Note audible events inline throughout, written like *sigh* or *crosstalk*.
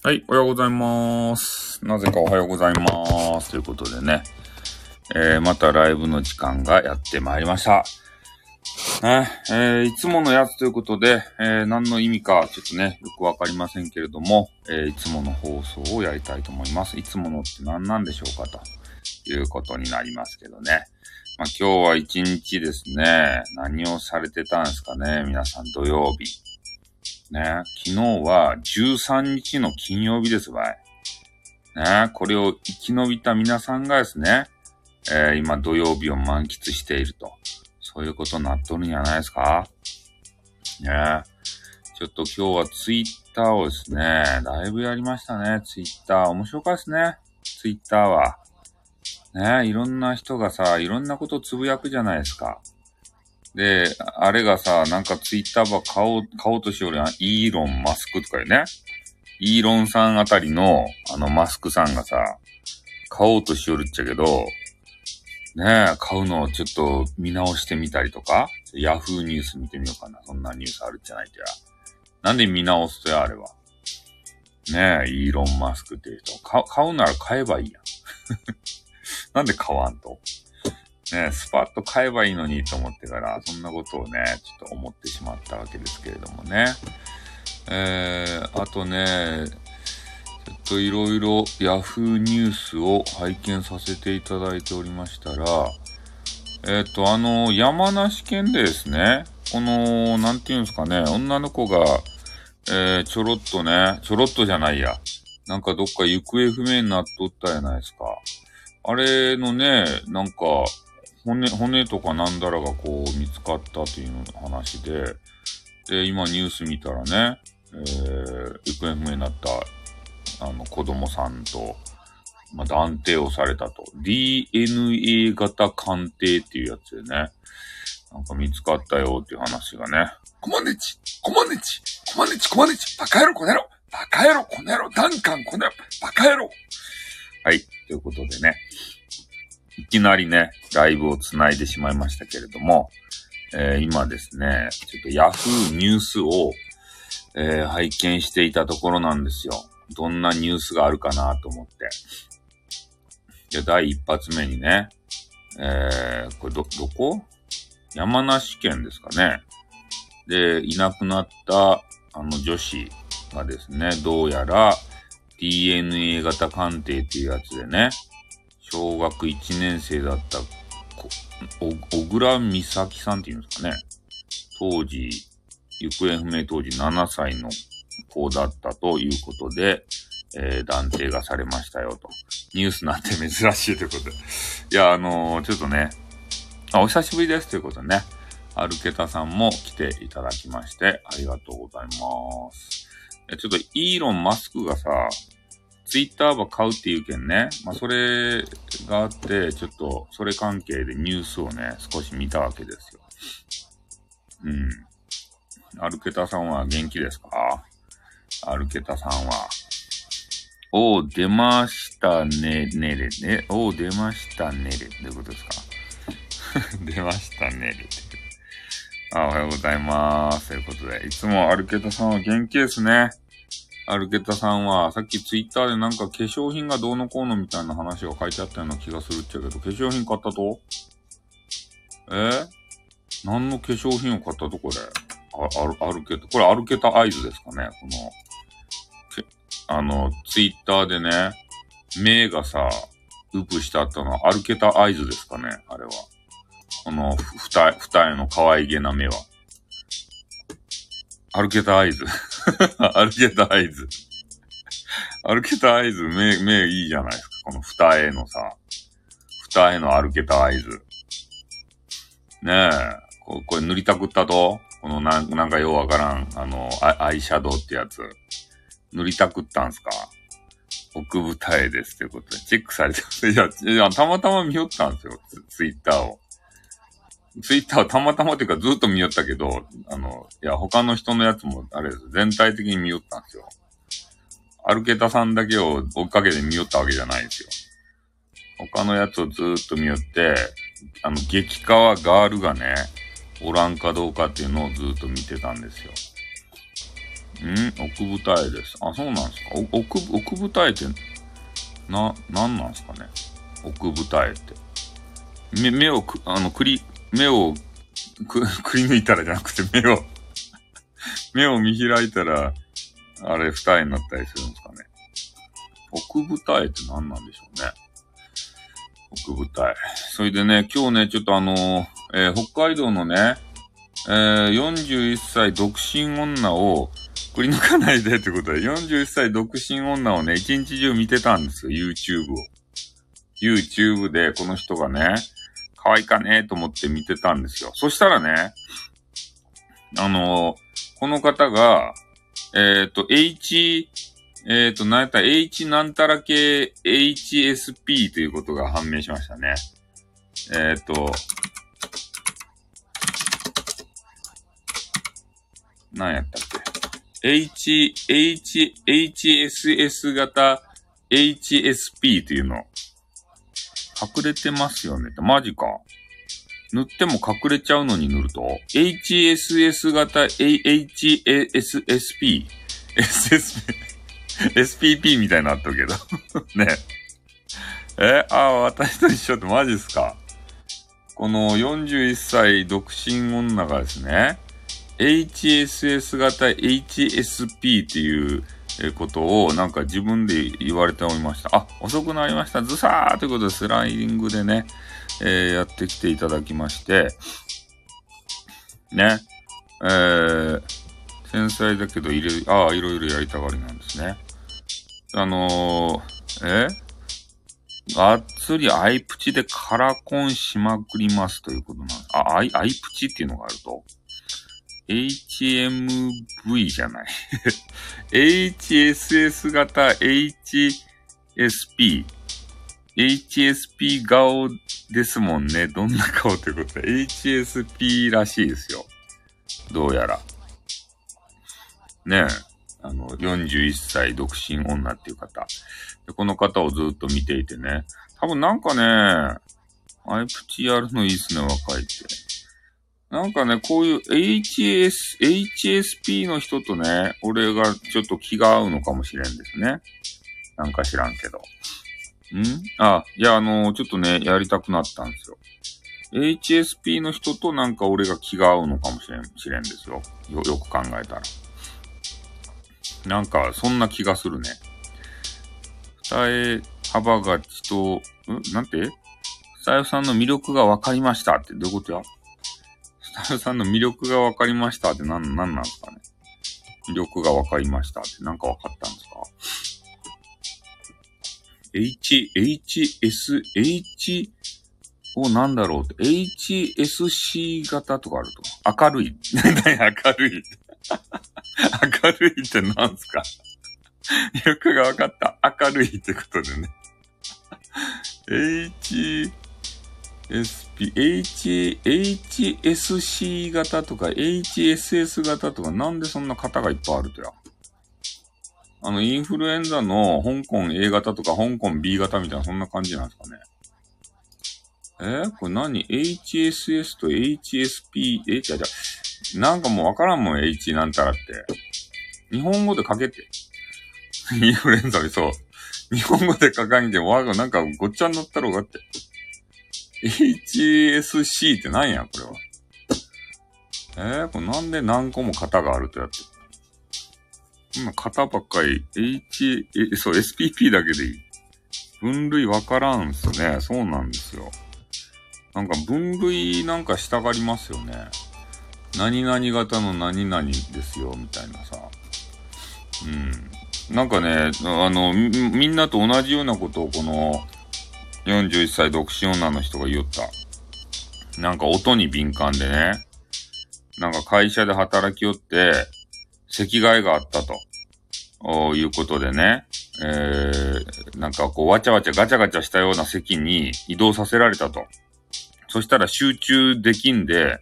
はい、おはようございます。なぜかおはようございます。ということでね、えー、またライブの時間がやってまいりました。ね、えー、いつものやつということで、えー、何の意味かちょっとね、よくわかりませんけれども、えー、いつもの放送をやりたいと思います。いつものって何なんでしょうかということになりますけどね。まあ、今日は一日ですね、何をされてたんですかね、皆さん土曜日。ね、昨日は13日の金曜日ですわい。ね、これを生き延びた皆さんがですね、えー、今土曜日を満喫していると。そういうことになっとるんじゃないですか？ねちょっと今日はツイッターをですね、だいぶやりましたね、ツイッター。面白かったですね、ツイッターは。ねいろんな人がさ、いろんなことつぶやくじゃないですか。で、あれがさ、なんかツイッターば買おう、買おうとしよるやん。イーロン・マスクとかよね。イーロンさんあたりの、あの、マスクさんがさ、買おうとしよるっちゃけど、ねえ、買うのをちょっと見直してみたりとか、ヤフーニュース見てみようかな。そんなニュースあるじゃないとや。なんで見直すとや、あれは。ねえ、イーロン・マスクっていう人。買うなら買えばいいやん。*laughs* なんで買わんと？ね、スパッと買えばいいのにと思ってから、そんなことをね、ちょっと思ってしまったわけですけれどもね。えー、あとね、ちょっといろいろ Yahoo ニュースを拝見させていただいておりましたら、えっ、ー、と、あの、山梨県でですね、この、なんていうんですかね、女の子が、えー、ちょろっとね、ちょろっとじゃないや。なんかどっか行方不明になっとったやないですか。あれのね、なんか、骨、骨とかなんだらがこう見つかったという話で、で、今ニュース見たらね、えー、行方不明になった、あの、子供さんと、まあ、断定をされたと。DNA 型鑑定っていうやつでね、なんか見つかったよっていう話がね、コマネチコマネチコマネチコマネチバカ野郎この野郎バカ野郎この野郎ダンカンこの野郎バカ野郎。はい、ということでね、いきなりね、ライブを繋いでしまいましたけれども、えー、今ですね、ちょっと Yahoo ニュースを、えー、拝見していたところなんですよ。どんなニュースがあるかなと思って。じゃ、第一発目にね、えー、これど、どこ？山梨県ですかね。で、いなくなった、あの女子がですね、どうやら DNA 型鑑定っていうやつでね、小学1年生だった小倉美咲さんっていうんですかね。当時、行方不明当時7歳の子だったということで、えー、断定がされましたよと。ニュースなんて珍しいということで。いや、あのー、ちょっとね、あ、お久しぶりですということでね、アルケタさんも来ていただきまして、ありがとうございます。ちょっとイーロン・マスクがさ、ツイッターば買うっていうけんね。まあ、それがあって、ちょっと、それ関係でニュースをね、少し見たわけですよ。うん。アルケタさんは元気ですか？アルケタさんは。おー、出ましたね、ねれね。おー、出ましたねれ。どういうことですか？*laughs* 出ましたねれって。あ、おはようございます。ということで、いつもアルケタさんは元気ですね。アルケタさんは、さっきツイッターでなんか化粧品がどうのこうのみたいな話が書いてあったような気がするっちゃけど、化粧品買ったと？え？何の化粧品を買ったとこれ、アルケタ、これアルケタアイズですかね？この、あの、ツイッターでね、目がさ、ウプしてあったのはアルケタアイズですかね？あれは。この、ふた、二重の可愛げな目は。*laughs* アルケタアイズ。アルケタアイズ。アルケタアイズ、目、目いいじゃないですか。この二重のさ、二重のアルケタアイズ。ねえ、ここれ塗りたくったと？このなんなんかようわからん、あのア、アイシャドウってやつ。塗りたくったんすか？奥二重ですということで、チェックされてます。いや、たまたま見よったんですよ。ツイッターを。ツイッターはたまたまっていうかずっと見よったけど、あの、いや、他の人のやつも、あれです。全体的に見よったんですよ。アルケタさんだけを追っかけて見よったわけじゃないんですよ。他のやつをずーっと見よって、あの、激化はガールがね、おらんかどうかっていうのをずーっと見てたんですよ。ん？奥舞台です。あ、そうなんですか？お奥、奥舞台って、な、なんなんですかね？奥舞台って。目、目をく、あの、くり、目をく、*laughs* くり抜いたらじゃなくて目を *laughs* 目を見開いたら、あれ、二重になったりするんですかね。奥舞台って何なんでしょうね。奥舞台。それでね、今日ね、ちょっとあのー、えー、北海道のね、えー、41歳独身女をくり抜かないでってことで、41歳独身女をね、一日中見てたんですよ、YouTube を。YouTube でこの人がね、可愛いかねと思って見てたんですよ。そしたらね、あのー、この方が、えっ、ー、と、H、えっ、ー、と、なんやった H なんたら系 HSP ということが判明しましたね。えっ、と、何やったっけ ?H、H、HSS 型 HSP というの。隠れてますよねって。マジか。塗っても隠れちゃうのに塗ると ?HSS 型 HSSP。SSP。SPP みたいになっとるけど *laughs* ねえ？あ、私と一緒ってマジっすか？この41歳独身女がですね、HSS 型 HSP っていうえことをなんか自分で言われておりました。あ、遅くなりました。ずさーということでスライディングでね、えー、やってきていただきまして、ね、えー、繊細だけど入れ、ああ、いろいろやりたがりなんですね。あのー、えがっつりアイプチでカラコンしまくりますということなんです。あ、アイ、アイプチっていうのがあると HMV じゃない HSS 型 HSP。HSP 顔ですもんね。どんな顔ということ？で。HSP らしいですよ。どうやら。ねえ。あの、41歳独身女っていう方。でこの方をずっと見ていてね。多分なんかね、アイプチやるのいいっすね、若いって。なんかね、こういう HS、HSP の人とね、俺がちょっと気が合うのかもしれんですね。なんか知らんけど。ん？あ、いや、あのー、ちょっとね、やりたくなったんですよ。HSP の人となんか俺が気が合うのかもしれん、しれんですよ。よ、よく考えたら。なんか、そんな気がするね。二重幅がちと、ん？なんて？スタイフさんの魅力が分かりましたってどういうことやルさんの魅力が分かりましたって何、何なんですかね？魅力が分かりましたって何か分かったんですか ?H、HS、H を何だろうって、HSC 型とかあると。明るい。*laughs* 明るい。明るいって何すか？よくが分かった。明るいってことでね。H、S H、HSC 型とか HSS 型とかなんでそんな型がいっぱいあるとや。あの、インフルエンザの香港 A 型とか香港 B 型みたいなそんな感じなんですかね。えー、これ何 ?HSS と HSP、え、じゃじゃ、なんかもうわからんもん、H なんたらって。日本語で書けて。*laughs* インフルエンザにそう。日本語で書かんけもわがなんかごっちゃになったろうがって。HSC って何やこれは。えー、これなんで何個も型があるとやって。今型ばっかり H、え、そう、SPP だけでいい。分類わからんすね。そうなんですよ。なんか分類なんかしたがりますよね。何々型の何々ですよ、みたいなさ。うん。なんかね、あの、みんなと同じようなことをこの、41歳独身女の人が言った。なんか音に敏感でね、なんか会社で働きよって、席替えがあったと、おいうことでね、えー、なんかこうわちゃわちゃガチャガチャしたような席に移動させられたと。そしたら集中できんで、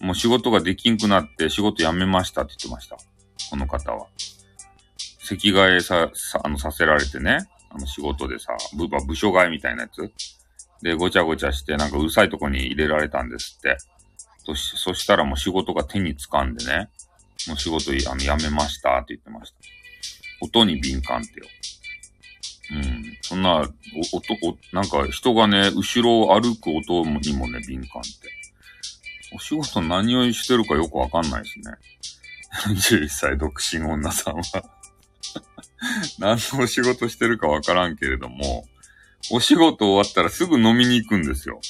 もう仕事ができんくなって仕事辞めましたって言ってました。この方は。席替えさ、さ、あの、させられてね。あの仕事でさ、部、部署替えみたいなやつ？で、ごちゃごちゃして、なんかうるさいとこに入れられたんですって。そし、そしたらもう仕事が手につかんでね。もう仕事あの辞めましたって言ってました。音に敏感ってよ。うん。そんな、お、音、なんか人がね、後ろを歩く音にもね、敏感って。お仕事何をしてるかよくわかんないですね。*laughs* 41歳独身女さんは *laughs* 何のお仕事してるかわからんけれども、お仕事終わったらすぐ飲みに行くんですよ。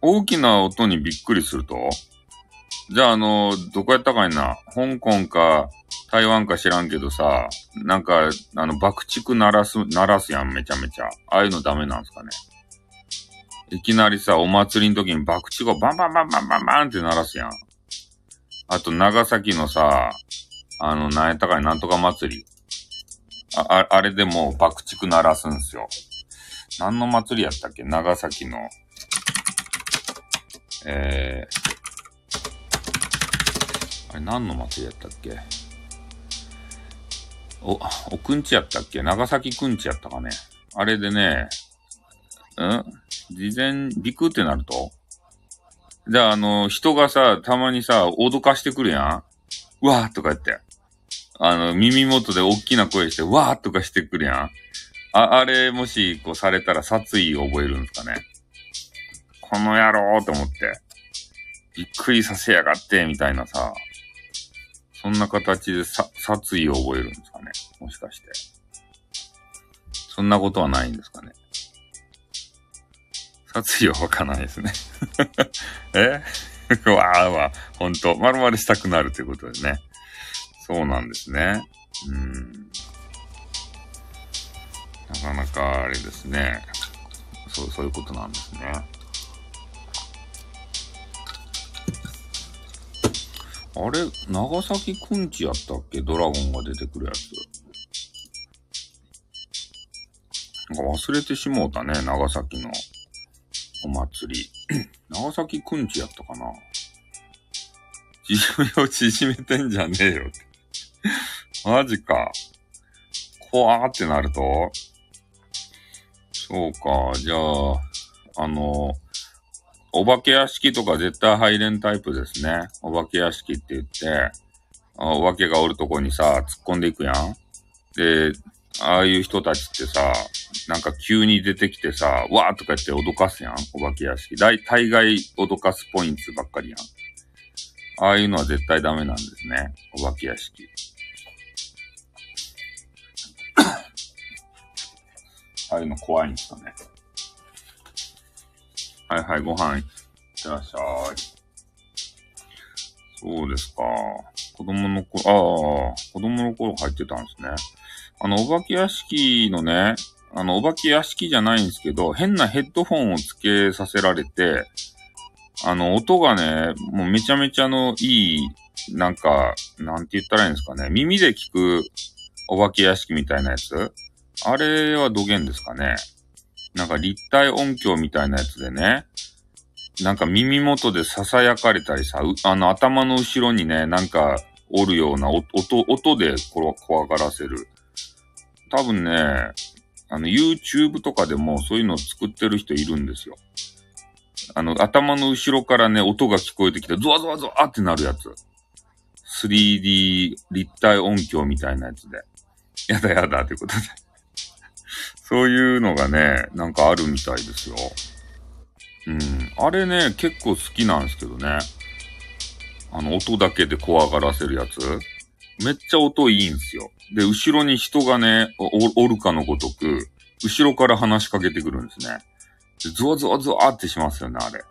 大きな音にびっくりするとじゃあ、あの、どこやったかいな香港か台湾か知らんけどさ、なんか、あの、爆竹鳴らす、鳴らすやん、めちゃめちゃ。ああいうのダメなんすかね。いきなりさ、お祭りの時に爆竹をバンバンバンバンバンバンって鳴らすやん。あと、長崎のさ、あの、なんやったかいなんとか祭り。あ、あれでも爆竹鳴らすんすよ。何の祭りやったっけ？長崎の。えー、あれ何の祭りやったっけ？お、おくんちやったっけ？長崎くんちやったかね？あれでね、ん？事前、ビクってなると？じゃあ、あの、人がさ、たまにさ、脅かしてくるやん？うわーとか言って。あの、耳元で大きな声して、わーとかしてくるやんあ、あれ、もし、こうされたら殺意を覚えるんですかねこの野郎と思って。びっくりさせやがって、みたいなさ。そんな形でさ、殺意を覚えるんですかねもしかして。そんなことはないんですかね殺意はわかないですね *laughs* え？*laughs* わーわ、ほんと、丸々したくなるということでね。そうなんですね。うん。なかなかあれですね。そう、そういうことなんですね。あれ、長崎くんちやったっけ？ドラゴンが出てくるやつ。なんか忘れてしもうたね、長崎のお祭り。*clears throat* 長崎くんちやったかな？縮みを縮めてんじゃねえよ。*laughs* マジか。怖ーってなると？そうか。じゃあ、あの、お化け屋敷とか絶対入れんタイプですね。お化け屋敷って言って、あお化けがおるとこにさ、突っ込んでいくやん。で、ああいう人たちってさ、なんか急に出てきてさ、わーとか言って脅かすやんお化け屋敷。大、大概脅かすポイントばっかりやん。ああいうのは絶対ダメなんですね。お化け屋敷。*coughs* ああいうの怖いんですかね。はいはい、ご飯いってらっしゃい。そうですか。子供の頃、ああ、子供の頃入ってたんですね。あの、お化け屋敷のね、あの、お化け屋敷じゃないんですけど、変なヘッドホンをつけさせられて、あの、音がね、もうめちゃめちゃのいい、なんか、なんて言ったらいいんですかね。耳で聞くお化け屋敷みたいなやつあれは土源ですかね。なんか立体音響みたいなやつでね、なんか耳元で囁かれたりさ、あの頭の後ろにね、なんかおるような音、音で怖がらせる。多分ね、あの YouTube とかでもそういうのを作ってる人いるんですよ。あの頭の後ろからね、音が聞こえてきて、ゾワゾワゾワってなるやつ。3D 立体音響みたいなやつで。やだやだってことで。*laughs* そういうのがね、なんかあるみたいですよ。うん。あれね、結構好きなんですけどね。あの、音だけで怖がらせるやつ。めっちゃ音いいんすよ。で、後ろに人がね、お、おるかのごとく、後ろから話しかけてくるんですね。で、ゾワゾワゾワってしますよね、あれ。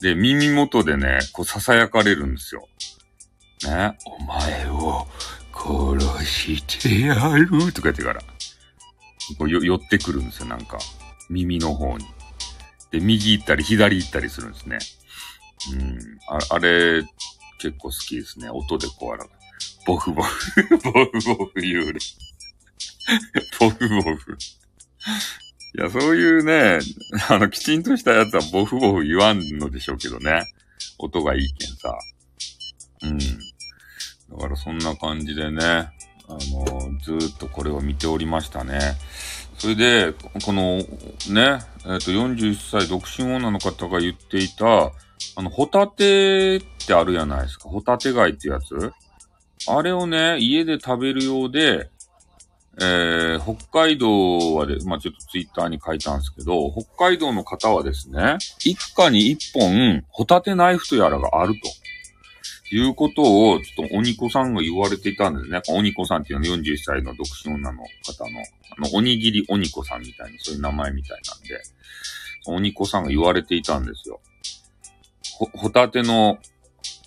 で、耳元でね、こう囁かれるんですよ。ね。お前を殺してやるとか言ってから。こう寄ってくるんですよ、なんか。耳の方に。で、右行ったり左行ったりするんですね。うん。ああれ、結構好きですね。音でこう、あら、ボフボフ、*laughs* ボフボフ言うね。ボフボフ。いや、そういうね、*laughs* あの、きちんとしたやつはボフボフ言わんのでしょうけどね。音がいいけんさ。うん。だからそんな感じでね、あの、ずっとこれを見ておりましたね。それで、この、ね、えっ、ー、と、41歳独身女の方が言っていた、あの、ホタテってあるやないですか。ホタテ貝ってやつあれをね、家で食べるようで、えー、北海道はで、まあ、ちょっとツイッターに書いたんですけど、北海道の方はですね、一家に一本、ホタテナイフとやらがあると。いうことを、ちょっと鬼子さんが言われていたんですね。鬼子さんっていうのは41歳の独身女の方の、あの、おにぎり鬼子さんみたいな、そういう名前みたいなんで、鬼子さんが言われていたんですよ。ほ、ホタテの、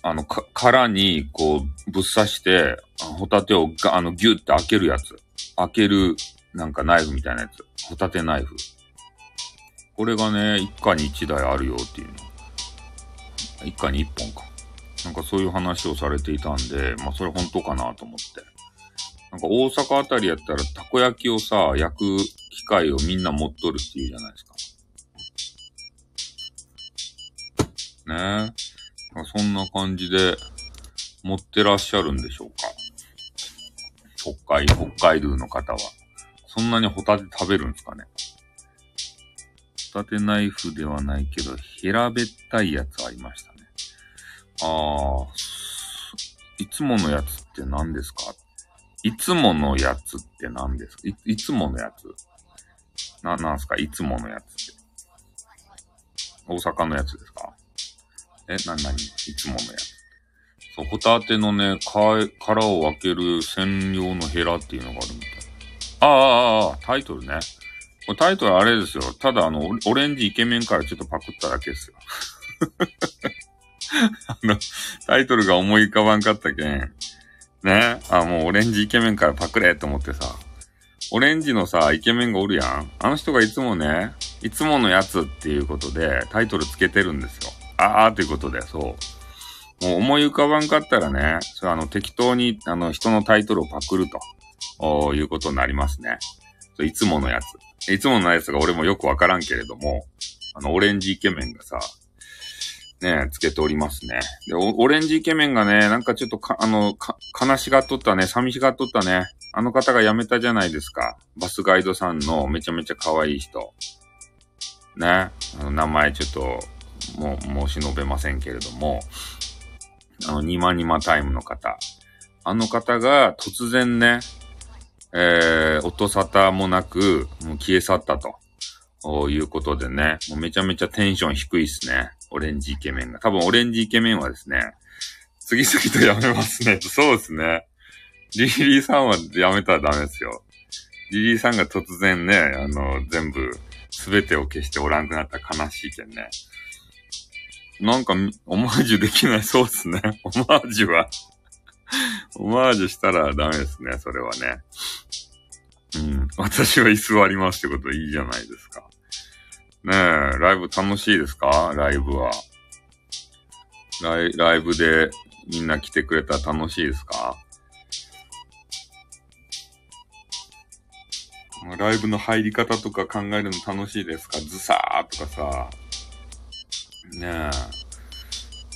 あの、か、殻に、こう、ぶっ刺して、ホタテをが、あの、ギュって開けるやつ。開ける、なんかナイフみたいなやつ。ホタテナイフ。これがね、一家に一台あるよっていうの。一家に一本か。なんかそういう話をされていたんで、まあそれ本当かなと思って。なんか大阪あたりやったらたこ焼きをさ、焼く機械をみんな持っとるっていうじゃないですか。ねえ。そんな感じで持ってらっしゃるんでしょうか。北海、北海道の方は。そんなにホタテ食べるんですかね？ホタテナイフではないけど、平べったいやつありましたね。ああ、いつものやつって何ですか？いつものやつって何ですか？いいつものやつ？な、なんすか？いつものやつって。大阪のやつですか？え、な、なにいつものやつ。そう、ホタテのね、殻を分ける専用のヘラっていうのがあるみたい。ああ、ああ、タイトルね。タイトルあれですよ。ただあの、オレンジイケメンからちょっとパクっただけですよ。*laughs* あの、タイトルが思い浮かばんかったけん。ね。あ、もうオレンジイケメンからパクれと思ってさ。オレンジのさ、イケメンがおるやん。あの人がいつもね、いつものやつっていうことでタイトルつけてるんですよ。あーということで、そう。もう思い浮かばんかったらね、それあの適当にあの人のタイトルをパクると、いうことになりますね。いつものやつ。いつものやつが俺もよくわからんけれども、あのオレンジイケメンがさ、ね、つけておりますね。で、オレンジイケメンがね、なんかちょっとか、あの、か、悲しがっとったね、寂しがっとったね。あの方が辞めたじゃないですか。バスガイドさんのめちゃめちゃ可愛い人。ね。あの、名前ちょっと、もう、申し述べませんけれども、あの、ニマニマタイムの方。あの方が突然ね、えー、音沙汰もなく、もう消え去ったと。いうことでね、もうめちゃめちゃテンション低いっすね。オレンジイケメンが。多分オレンジイケメンはですね、次々とやめますね。*laughs* そうですね。リリーさんはやめたらダメですよ。リリーさんが突然ね、あの、全部、すべてを消しておらんくなったら悲しいけんね。なんか、オマージュできないそうですね。*laughs* オマージュはオマージュしたらダメですね、それはね。うん。私は居座りますってこといいじゃないですか。ねえ、ライブ楽しいですか？ライブは。ライライブでみんな来てくれたら楽しいですか？ライブの入り方とか考えるの楽しいですか？ズサーとかさ。ね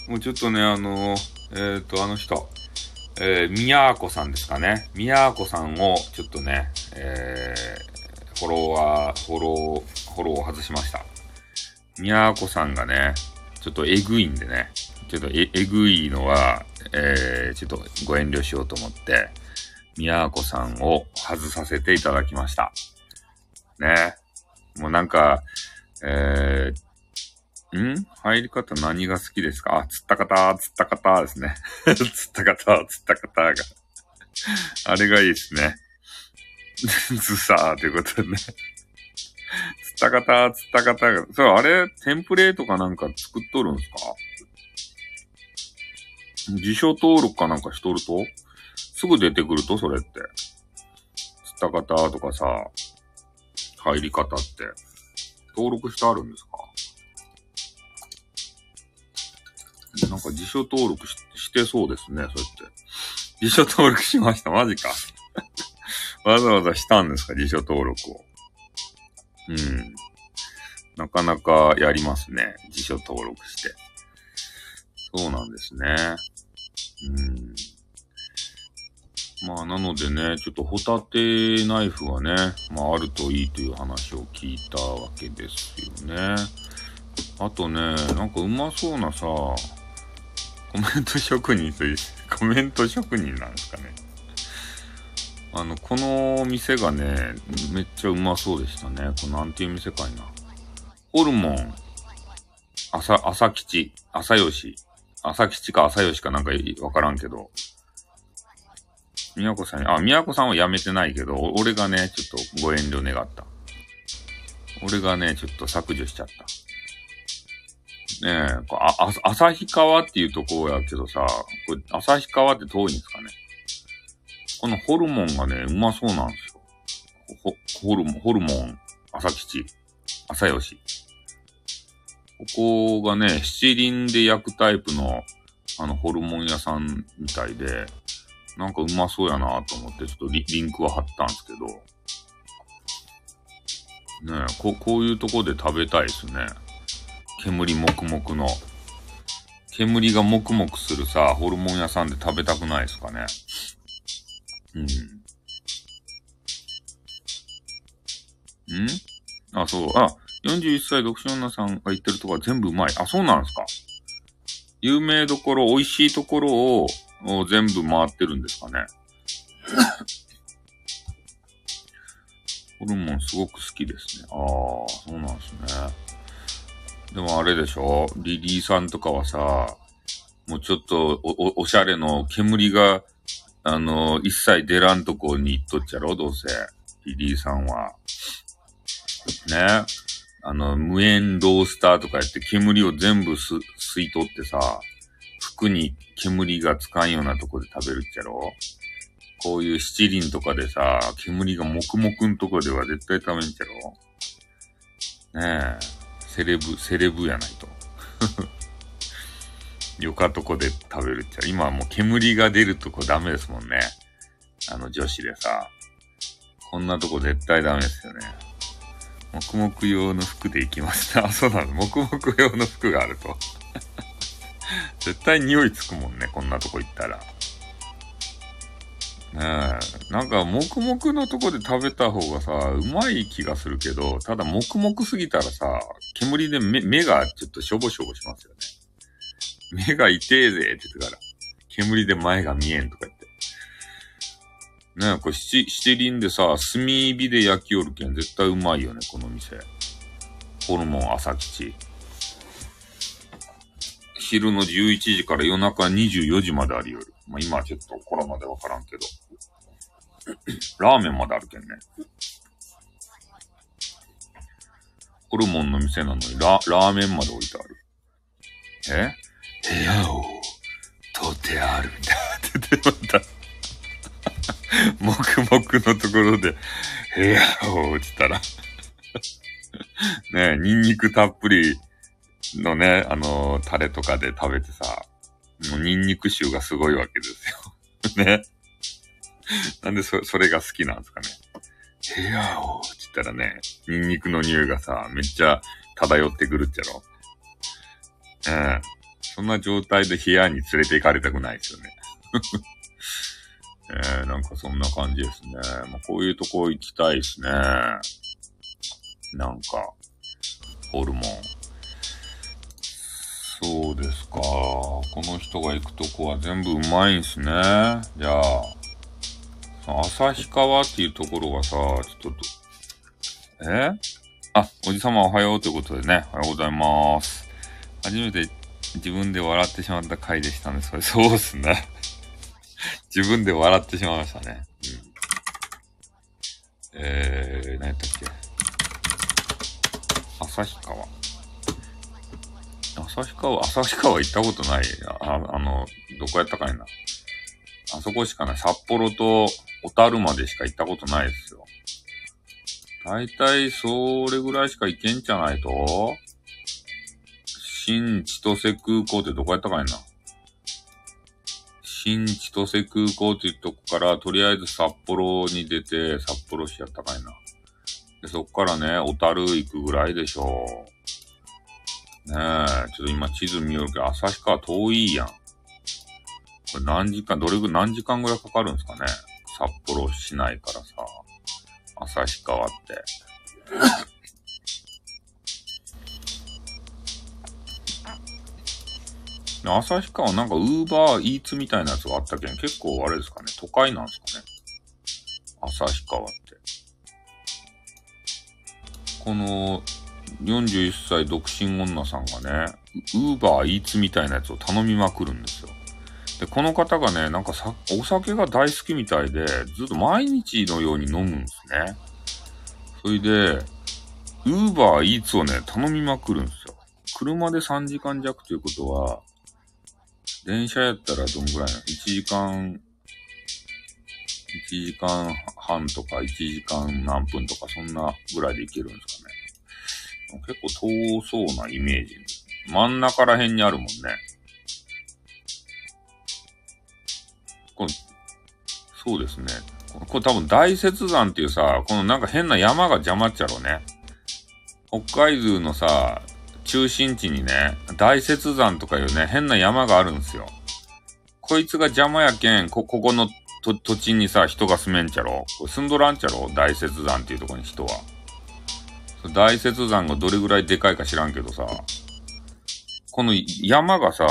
え。もうちょっとね、あの、えっ、ー、と、あの人。えー、みやーこさんですかね。みやーこさんをちょっとね、えー、フォロワー、フォロー、フォローを外しました。みやーこさんがね、ちょっとえぐいんでね、ちょっとええぐいのは、えー、ちょっとご遠慮しようと思って、みやーこさんを外させていただきました。ね。もうなんか、えー、ん？入り方何が好きですか？あ、釣った方、釣った方ですね。*laughs* 釣った方、釣った方が。あれがいいですね。*laughs* ずさーということでね。つった方、つった方が、それあれ、テンプレートかなんか作っとるんすか？辞書登録かなんかしとると？すぐ出てくると？それって。つった方とかさ、入り方って、登録してあるんですか？なんか辞書登録ししてそうですね、そうやって。辞書登録しました、マジか。*laughs* わざわざしたんですか、辞書登録を。うん。なかなかやりますね。辞書登録して。そうなんですね。うん。まあ、なのでね、ちょっとホタテナイフがね、まあ、あるといいという話を聞いたわけですよね。あとね、なんかうまそうなさ、コメント職人という、コメント職人なんですかね。あの、この店がね、めっちゃうまそうでしたね。これなんていう店かいな。ホルモン、朝、朝吉、朝吉、朝吉か朝吉かなんかわからんけど、宮子さん、あ、宮子さんは辞めてないけど、俺がね、ちょっとご遠慮願った。俺がね、ちょっと削除しちゃった。ねえ、あ、あ、旭川っていうとこやけどさ、これ、旭川って遠いんですかね。このホルモンがね、うまそうなんですよ。ホ、ホルモン、ホルモン、朝吉、朝吉。ここがね、七輪で焼くタイプの、あの、ホルモン屋さんみたいで、なんかうまそうやなと思って、ちょっとリリンクは貼ったんですけど、ねえ、ここういうとこで食べたいですね。煙もくもくの。煙がもくもくするさ、ホルモン屋さんで食べたくないですかね。うん。ん？あ、そう。あ、41歳独身女さんが言ってるとこは全部うまい。あ、そうなんですか。有名どころ、美味しいところを全部回ってるんですかね。ホルモンすごく好きですね。ああ、そうなんですね。でもあれでしょ？リリーさんとかはさ、もうちょっとお、お、おしゃれの煙が、あの、一切出らんとこに行っとっちゃろ？どうせ。リリーさんは。ね？あの、無煙ロースターとかやって煙を全部、吸い取ってさ、服に煙がつかんようなとこで食べるっちゃろ？こういう七輪とかでさ、煙がもくもくんとこでは絶対食べんちゃろ？ねえ、セレブ、セレブやないと。*laughs* よかとこで食べるっちゃ。今はもう煙が出るとこダメですもんね。あの女子でさ。こんなとこ絶対ダメですよね。黙々用の服で行きました。あ、*laughs* そうなの。黙々用の服があると。*laughs* 絶対匂いつくもんね、こんなとこ行ったら。ねえ。なんか、黙々のとこで食べた方がさ、うまい気がするけど、ただ黙々すぎたらさ、煙で目、目がちょっとしょぼしょぼしますよね。目が痛えぜって言ってから。煙で前が見えんとか言って。ねえ、これ七、七輪でさ、炭火で焼きおるけん絶対うまいよね、この店。ホルモン朝吉。昼の11時から夜中24時までありよる。まあ、今はちょっとコロナでわからんけど。ラーメンまであるけんね。ホルモンの店なのにラ、ラーメンまで置いてある。え？部屋を取ってあるんだって言ってまた。*laughs* 黙々のところで、部屋を落ちたらねえ、ニンニクたっぷりのね、あのー、タレとかで食べてさ、もうニンニク臭がすごいわけですよ。*laughs* ね。なんでそ、それが好きなんですかね。部屋を、って言ったらね、ニンニクの匂いがさ、めっちゃ漂ってくるっちゃろ。ええそんな状態で部屋に連れて行かれたくないですよね。*laughs* えー、なんかそんな感じですね。まあ、こういうとこ行きたいですね。なんか、ホルモン。そうですか。この人が行くとこは全部うまいんすね。じゃあ、旭川っていうところがさ、ちょっと、え？あ、おじさまおはようということでね、おはようございます。初めて自分で笑ってしまった回でしたね。それ、そうっすね。*laughs* 自分で笑ってしまいましたね。うん。えー、何やったっけ？旭川。旭川、旭川行ったことない。ああの、どこやったかいな。あそこしかない。札幌と小樽までしか行ったことないですよ。だいたいそれぐらいしか行けんじゃないと？新千歳空港ってどこやったかいな。新千歳空港っていうとこから、とりあえず札幌に出て、札幌市やったかいな。で、そっからね、小樽行くぐらいでしょう。ねえ、ちょっと今地図見よるけど、旭川遠いやん。これ何時間、どれぐらい、何時間ぐらいかかるんですかね？札幌市内からさ、旭川って。旭川なんかウーバーイーツみたいなやつがあったけん、結構あれですかね、都会なんですかね。旭川って。この41歳独身女さんがね、ウーバーイーツみたいなやつを頼みまくるんですよ。で、この方がね、なんかさ、お酒が大好きみたいで、ずっと毎日のように飲むんですね。それで、ウーバーイーツをね、頼みまくるんですよ。車で3時間弱ということは、電車やったらどんぐらいなの ?1 時間、1時間半とか1時間何分とかそんなぐらいで行けるんですかね。結構遠そうなイメージ。真ん中ら辺にあるもんね。これそうですね。これ多分大雪山っていうさ、このなんか変な山が邪魔っちゃろうね。北海道のさ、中心地にね、大雪山とかいうね、変な山があるんですよ。こいつが邪魔やけん、こ、ここの土地にさ、人が住めんちゃろ住んどらんちゃろ大雪山っていうとこに人は。大雪山がどれぐらいでかいか知らんけどさ、この山がさ、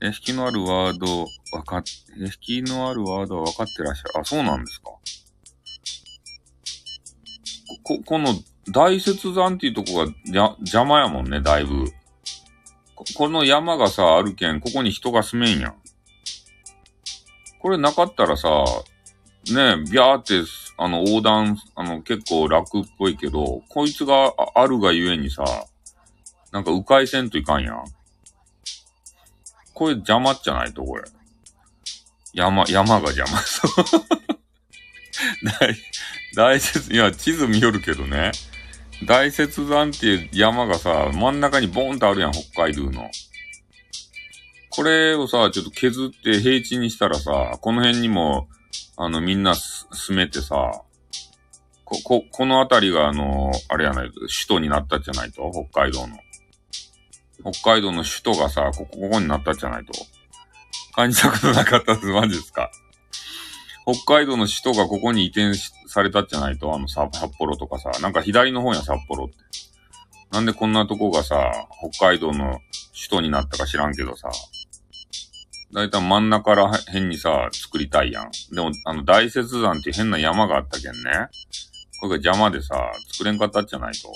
え引きのあるワード、わかっ、引きのあるワードは分かってらっしゃる。あ、そうなんですか。こ、この大雪山っていうとこがじゃ邪魔やもんね、だいぶ。ここの山がさ、あるけん、ここに人が住めんやん。これなかったらさ、ねビャーって、あの、横断、あの、結構楽っぽいけど、こいつがあるがゆえにさ、なんか迂回せんといかんやん。これ邪魔っちゃないと、これ。山、山が邪魔。*laughs* 大、大雪、いや、地図見よるけどね。大雪山っていう山がさ、真ん中にボーンとあるやん、北海道の。これをさ、ちょっと削って平地にしたらさ、この辺にも、あの、みんな住めてさ、こ、こ、この辺りがあの、あれやない、首都になったじゃないと、北海道の。北海道の首都がさ、ここ、ここになったじゃないと。感じたことなかったです。マジですか。北海道の首都がここに移転されたじゃないと、あのさ、札幌とかさ、なんか左の方や札幌って。なんでこんなとこがさ、北海道の首都になったか知らんけどさ、だいたい真ん中ら辺にさ、作りたいやん。でも、あの、大雪山って変な山があったけんね。これが邪魔でさ、作れんかったじゃないと。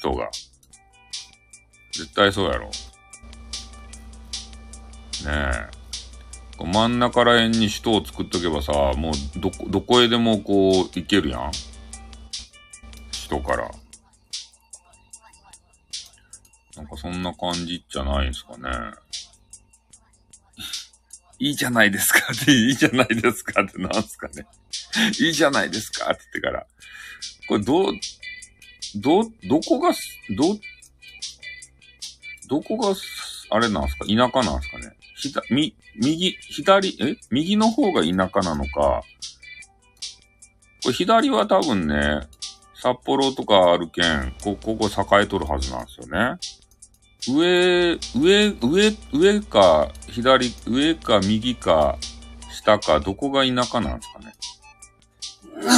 首都が。絶対そうやろ。ねえ。真ん中ら辺に首都を作っとけばさ、もうどこ、どこへでもこう行けるやん。首都から。なんかそんな感じじゃないですかね。いいじゃないですかって、いいじゃないですかってなんすかね。いいじゃないですかって言ってから。これど、ど、どこが、ど、どこが、あれなんすか？田舎なんすかね？ひた、み、右、左、え？右の方が田舎なのか。これ左は多分ね、札幌とかあるけん、こ、ここ栄えとるはずなんですよね。上、上、上、上か、左、上か、右か、下か、どこが田舎なんですかね？*laughs*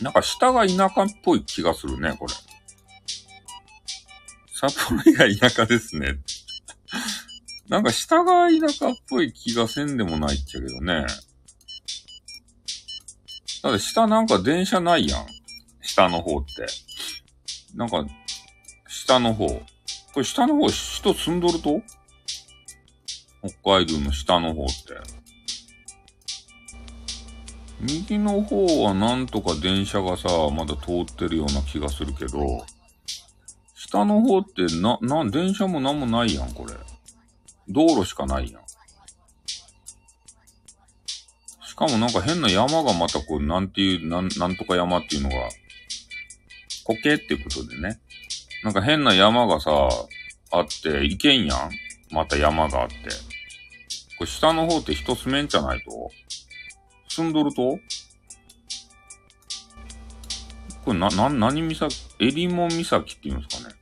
なんか下が田舎っぽい気がするね、これ。札幌以外田舎ですね。*laughs* なんか下が田舎っぽい気がせんでもないっちゃけどね。だって下なんか電車ないやん。下の方って。なんか、下の方。これ下の方人住んどると？北海道の下の方って。右の方はなんとか電車がさ、まだ通ってるような気がするけど、下の方ってな、な、電車もなんもないやん、これ。道路しかないやん。しかもなんか変な山がまたこう、なんていう、なん、なんとか山っていうのが、苔ってことでね。なんか変な山がさ、あって、行けんやんまた山があって。これ下の方って人住めんじゃないと？住んどると？これな、な、何岬？エリモ岬って言うんですかね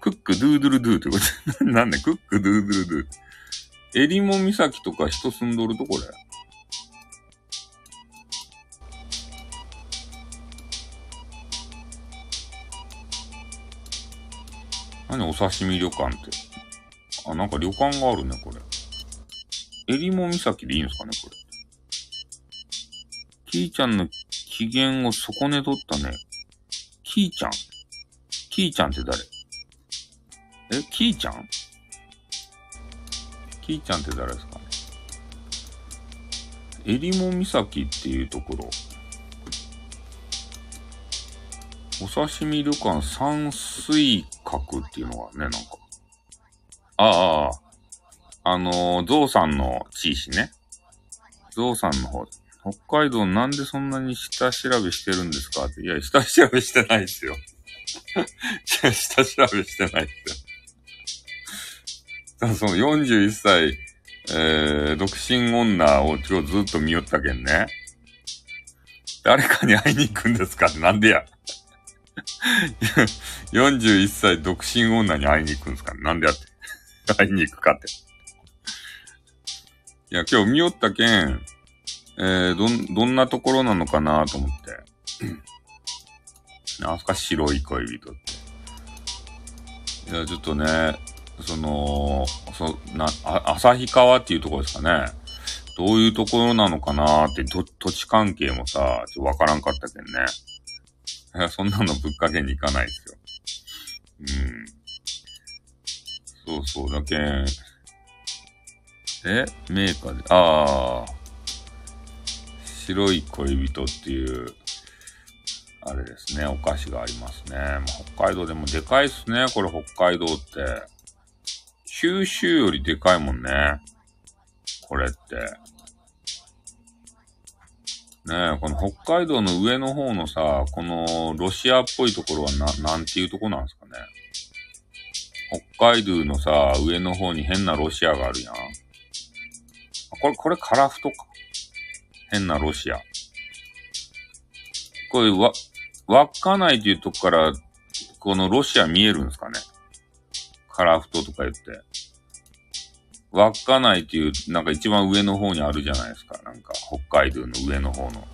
クックドゥードゥルドゥってこと、*laughs* なんでクックドゥードゥルドゥ。エリモ岬とか人住んどるとこれ？何お刺身旅館って。あ、なんか旅館があるね、これ。えりも岬でいいんですかね、これ。キーちゃんの機嫌を損ね取ったね。キーちゃん？キーちゃんって誰？え、キーちゃん？キーちゃんって誰ですかね？えりも岬っていうところ。お刺身旅館山水閣っていうのがね、なんか。ああ、あのー、ゾウさんの地域ね。ゾウさんの方。北海道なんでそんなに下調べしてるんですか？って。いや、下調べしてないですよ。*laughs* 違う、下調べしてないですよ。*laughs* その41歳、えー、独身女を今日ずっと見よったけんね。誰かに会いに行くんですか？ってなんでや？*laughs* 41歳独身女に会いに行くんですかなんでやって。会いに行くかって。いや、今日見よったけん、えー、どん、どんなところなのかなと思って。なんすか白い恋人って。いや、ちょっとね、その、そ、な、あ、旭川っていうところですかね。どういうところなのかなって、と、土地関係もさ、ちょっとわからんかったけんね。*laughs* そんなのぶっかけに行かないですよ。うん。そうそう、だけん、え？メーカーで、ああ、白い恋人っていう、あれですね、お菓子がありますね。まあ、北海道でもでかいっすね、これ北海道って。九州よりでかいもんね。これって。ねえ、この北海道の上の方のさ、このロシアっぽいところはな、なんていうとこなんですかね。北海道のさ、上の方に変なロシアがあるやん。あこれ、これカラフトか。変なロシア。これ、わ、稚内っていうとこから、このロシア見えるんですかね。カラフトとか言って。稚内っていう、なんか一番上の方にあるじゃないですか。なんか、北海道の上の方の。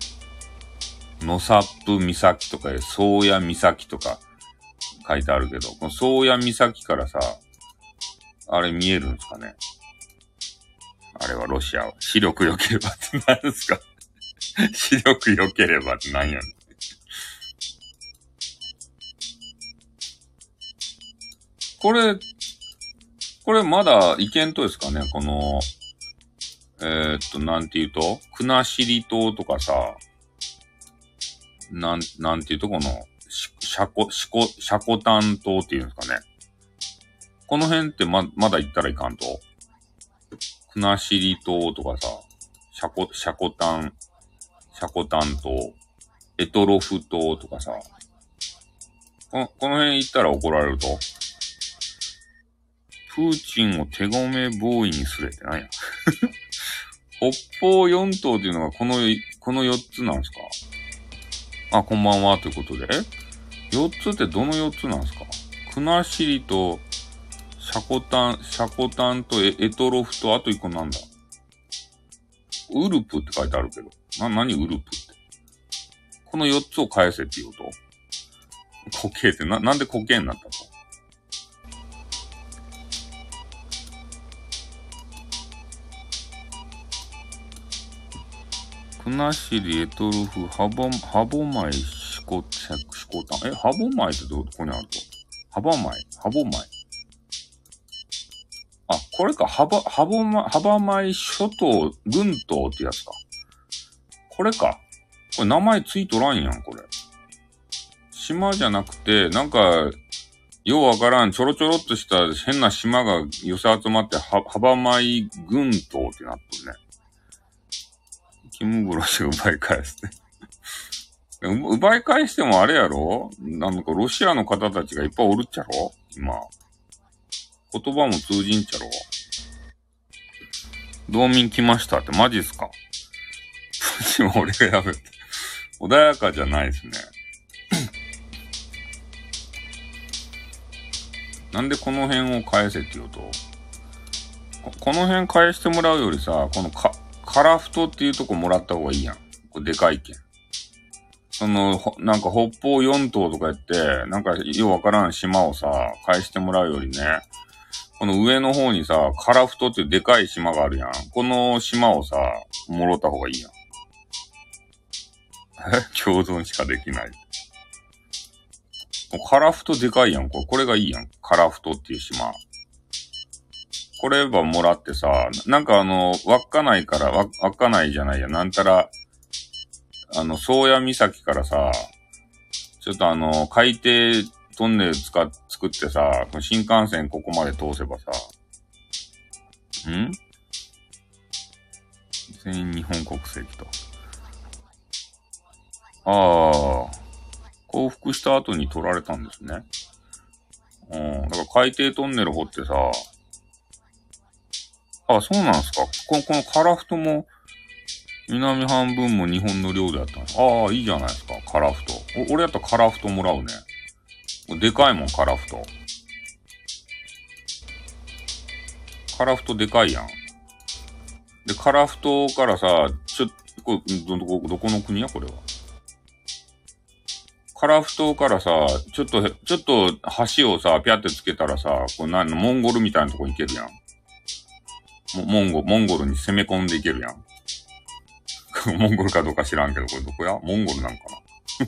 野サップ岬とか、宗谷岬とか書いてあるけど、この宗谷岬からさ、あれ見えるんですかね？あれはロシアを。視力良ければって何ですか？視力良ければって何やねん。これ、これまだいけんとですかね？この、えー、っと、なんて言うと？国後島とかさ、なん、なんていうとこの、し、シャコ、シコ、シャコタン島っていうんですかね？この辺ってま、まだ行ったらいかんと？国後島とかさ、シャコ、シャコタン、シャコタン島、エトロフ島とかさ、この、この辺行ったら怒られると？プーチンを手ごめボーイにすれって何や *laughs* 北方四島っていうのがこの、この四つなんですか？あ、こんばんはということで。え四つってどの四つなんですか？国後と、シャコタン、シャコタンとエエトロフとあと一個なんだウルプって書いてあるけど。な、何ウルプって？この四つを返せって言うこと？コケってな、なんでコケになったの？国後、エトロフ、ハボ、ハボマイ、シコ、シコタン。え、ハボマイってど、こにあるとハバマイ、ハボマイ。あ、これか、ハバ、ハボマイ、ハバマイ諸島群島ってやつか。これか。これ名前ついとらんやん、これ。島じゃなくて、なんか、ようわからん、ちょろちょろっとした変な島が寄せ集まって、は、ハバマイ群島ってなってるね。キムグロシが奪い返すね。*laughs* 奪い返してもあれやろ？なんかロシアの方たちがいっぱいおるっちゃろ？今。言葉も通じんちゃろ？道民来ましたってマジっすか？プーチンは俺がやめて。穏やかじゃないですね。*coughs* なんでこの辺を返せって言うと？こ、この辺返してもらうよりさ、このか、カラフトっていうとこもらった方がいいやん。これでかいけん。その、なんか北方四島とか言って、なんかようわからん島をさ、返してもらうよりね、この上の方にさ、カラフトっていうでかい島があるやん。この島をさ、もろた方がいいやん。え？*laughs* 共存しかできない。カラフトでかいやん。これ、これがいいやん。カラフトっていう島。こればもらってさ、なんかあの、稚内から、わ稚内じゃないや、なんたら、あの、宗谷岬からさ、ちょっとあの、海底トンネル使っ、作ってさ、新幹線ここまで通せばさ、ん？全員日本国籍と。ああ、降伏した後に取られたんですね。うん。だから海底トンネル掘ってさ、あ、そうなんですか。この、このカラフトも、南半分も日本の領土やったんです。ああ、いいじゃないですか。カラフト。俺やったらカラフトもらうね。でかいもん、カラフト。カラフトでかいやん。で、カラフトからさ、ちょ、これど、ど、どこの国や？これは。カラフトからさ、ちょっと、ちょっと橋をさ、ピャってつけたらさ、これ何の、モンゴルみたいなとこ行けるやん。モンゴ、モンゴルに攻め込んでいけるやん。*laughs* モンゴルかどうか知らんけど、これどこや？モンゴルなんかな？*laughs*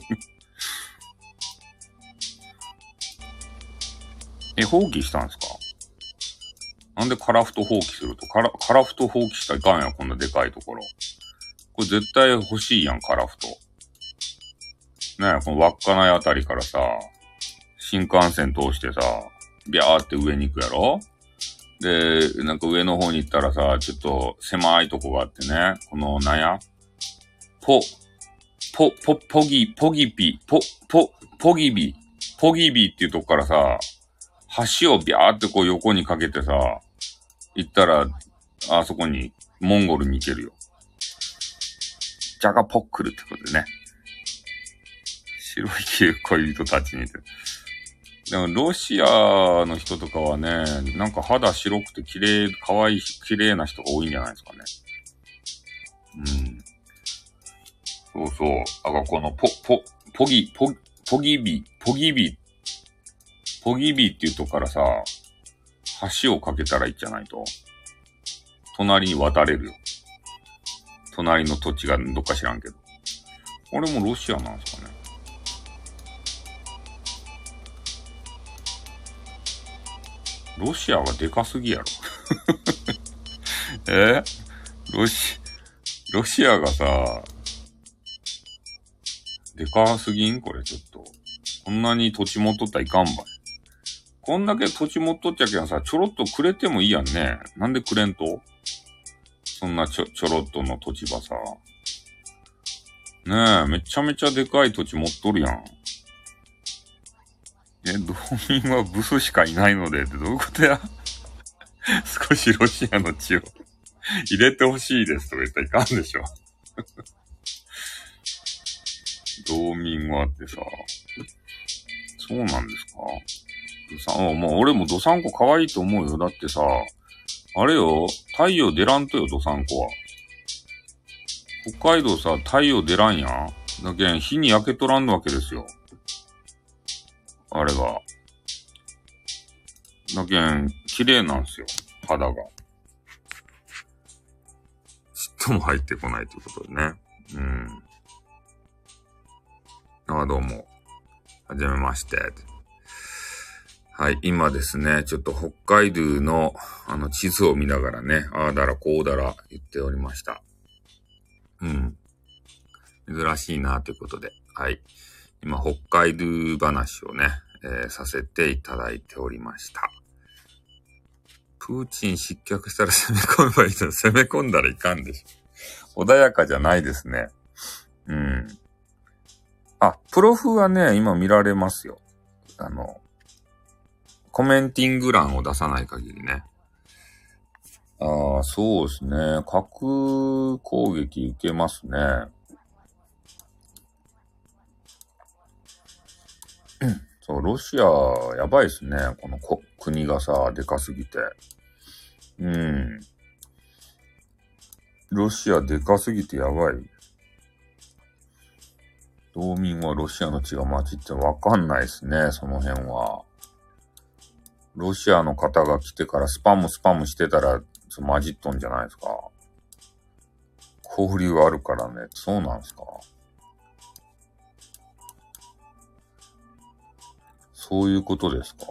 え、放棄したんすか？なんでカラフト放棄すると？カラ、カラフト放棄したらいかんやん、こんなでかいところ。これ絶対欲しいやん、カラフト。ねえ、この稚内あたりからさ、新幹線通してさ、ビャーって上に行くやろ？で、なんか上の方に行ったらさ、ちょっと狭いとこがあってね、この、なんや？ポ、ポ、ポ、ポギ、ポギピ、ポ、ポ、ポギビ、ポギビっていうとこからさ、橋をビャーってこう横にかけてさ、行ったら、あそこに、モンゴルに行けるよ。ジャガポックルってことでね。白い恋人たちに。でも、ロシアの人とかはね、なんか肌白くて綺麗、可愛い、綺麗な人が多いんじゃないですかね。うん。そうそう。あが、この、ポ、ポ、ポギ、ポ、ポギビ、ポギビ、ポギビっていうとこからさ、橋を架けたらいいじゃないと。隣に渡れるよ。隣の土地がどっか知らんけど。俺もロシアなんですかね。ロシアはでかすぎやろ。*laughs* え？ロシ、ロシアがさ、でかすぎん？これちょっと。こんなに土地持っとったらいかんばい。こんだけ土地持っとっちゃけんさ、ちょろっとくれてもいいやんね。なんでくれんと？そんなちょ、ちょろっとの土地ばさ。ねえ、めちゃめちゃでかい土地持っとるやん。え、道民はブスしかいないのでってどういうことや？*laughs* 少しロシアの血を入れてほしいですとか言ったらいかんでしょ。*laughs* 道民はってさ。そうなんですか？どさん、あまあ俺もドサンコ可愛いと思うよ。だってさ、あれよ、太陽出らんとよ、ドサンコは。北海道さ、太陽出らんやん。だけん、火に焼けとらんのわけですよ。あれが。だけん、綺麗なんですよ。肌が。ちっとも入ってこないということでね。うん。あ、どうも。はじめまして。はい、今ですね、ちょっと北海道のあの地図を見ながらね、ああだらこうだら言っておりました。うん。珍しいなということで、はい。今、北海道話をね、えーさせていただいておりました。プーチン失脚したら攻め込めばいいの *laughs* 攻め込んだらいかんでしょ。穏やかじゃないですね。うん。あ、プロフはね、今見られますよ。あの、コメンティング欄を出さない限りね。ああ、そうですね。核攻撃受けますね。そう、ロシア、やばいですね。この国がさ、でかすぎて。うん。ロシアでかすぎてやばい。道民はロシアの血が混じってわかんないですね、その辺は。ロシアの方が来てからスパムスパムしてたら、混じっとんじゃないですか。交流あるからね、そうなんすか。そういうことですか？*laughs*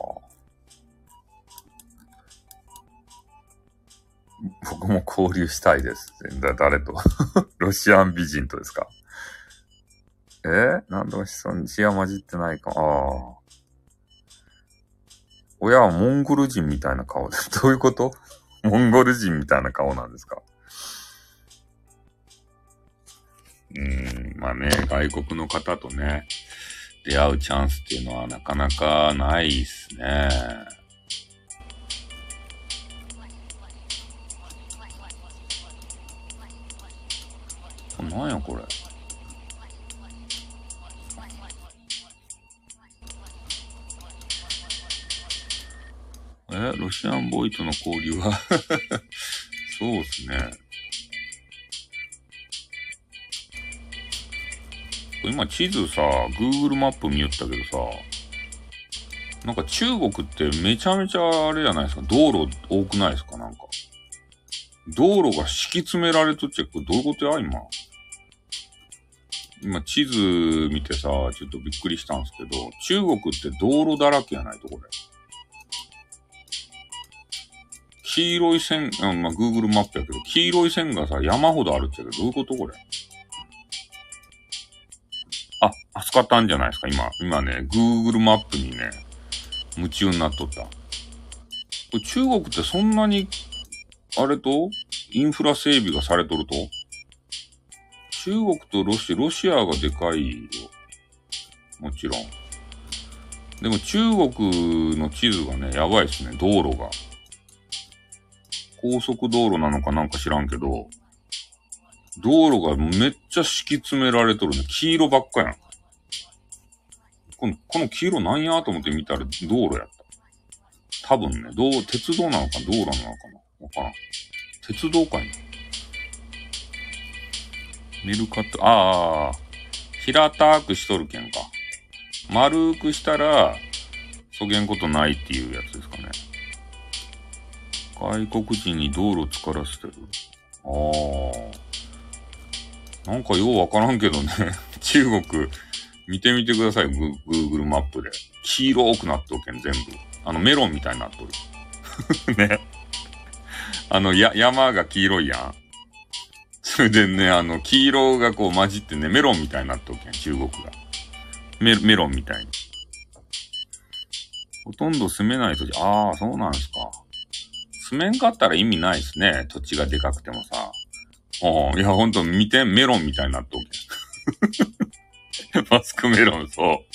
僕も交流したいです。だ誰と？*laughs* ロシアン美人とですか？え？なんでも子孫に血は混じってないか。ああ。親はモンゴル人みたいな顔です。*laughs* どういうこと？モンゴル人みたいな顔なんですか？うーん、まあね、外国の方とね、出会うチャンスっていうのはなかなかないっすね。なんやこれ。え、ロシアンボーイとの交流は？*laughs* そうっすね。今地図さ、Google マップ見よったけどさ、なんか中国ってめちゃめちゃあれじゃないですか、道路多くないですか？なんか。道路が敷き詰められとっちゃ、これどういうことや今？今地図見てさ、ちょっとびっくりしたんですけど、中国って道路だらけやないとこれ。黄色い線、うん、まあ、Google マップやけど、黄色い線がさ、山ほどあるって言うけど、どういうことこれ？あ、扱ったんじゃないですか、今。今ね、Google マップにね、夢中になっとった。これ中国ってそんなに、あれと、インフラ整備がされとると？中国とロシア、ロシアがでかいよ。もちろん。でも中国の地図がね、やばいっすね、道路が。高速道路なのかなんか知らんけど、道路がめっちゃ敷き詰められとるね。黄色ばっかやん。この、この黄色なんやと思って見たら道路やった。多分ね、道、鉄道なのか道路なのかなわからん。鉄道かいな。メルカット、ああ、平たくしとるけんか。丸くしたら、そげんことないっていうやつですかね。外国人に道路作らせてる。ああ。なんかようわからんけどね。*laughs* 中国、見てみてください。グーグルマップで。黄色くなっとけん、全部。あの、メロンみたいになっとる。*laughs* ね。あの、や、山が黄色いやん。それでね、あの、黄色がこう混じってね、メロンみたいになっとけん、中国が。メ、メロンみたいに。ほとんど住めない土地、ああ、そうなんですか。住めんかったら意味ないですね。土地がでかくてもさ。おいや、ほんと、見て、メロンみたいになっとけ。*laughs* マスクメロン、そ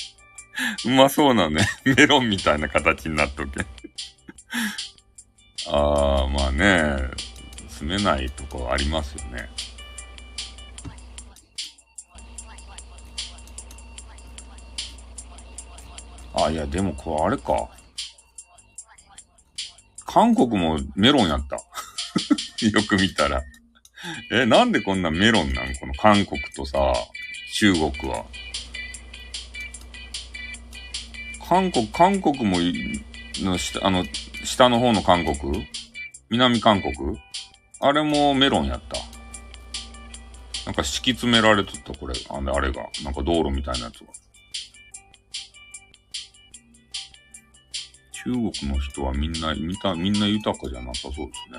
う。うまそうなね。*laughs* メロンみたいな形になっとけ。ああ、まあね。住めないとこありますよね。あ、いや、でもこれあれか。韓国もメロンやった。*laughs* よく見たら。え、なんでこんなメロンなん？この韓国とさ、中国は。韓国、韓国もの下、あの、下の方の韓国？南韓国？あれもメロンやった。なんか敷き詰められとった、これ。あれあれが。なんか道路みたいなやつが。中国の人はみんな、みた、みんな豊かじゃなさそうですね。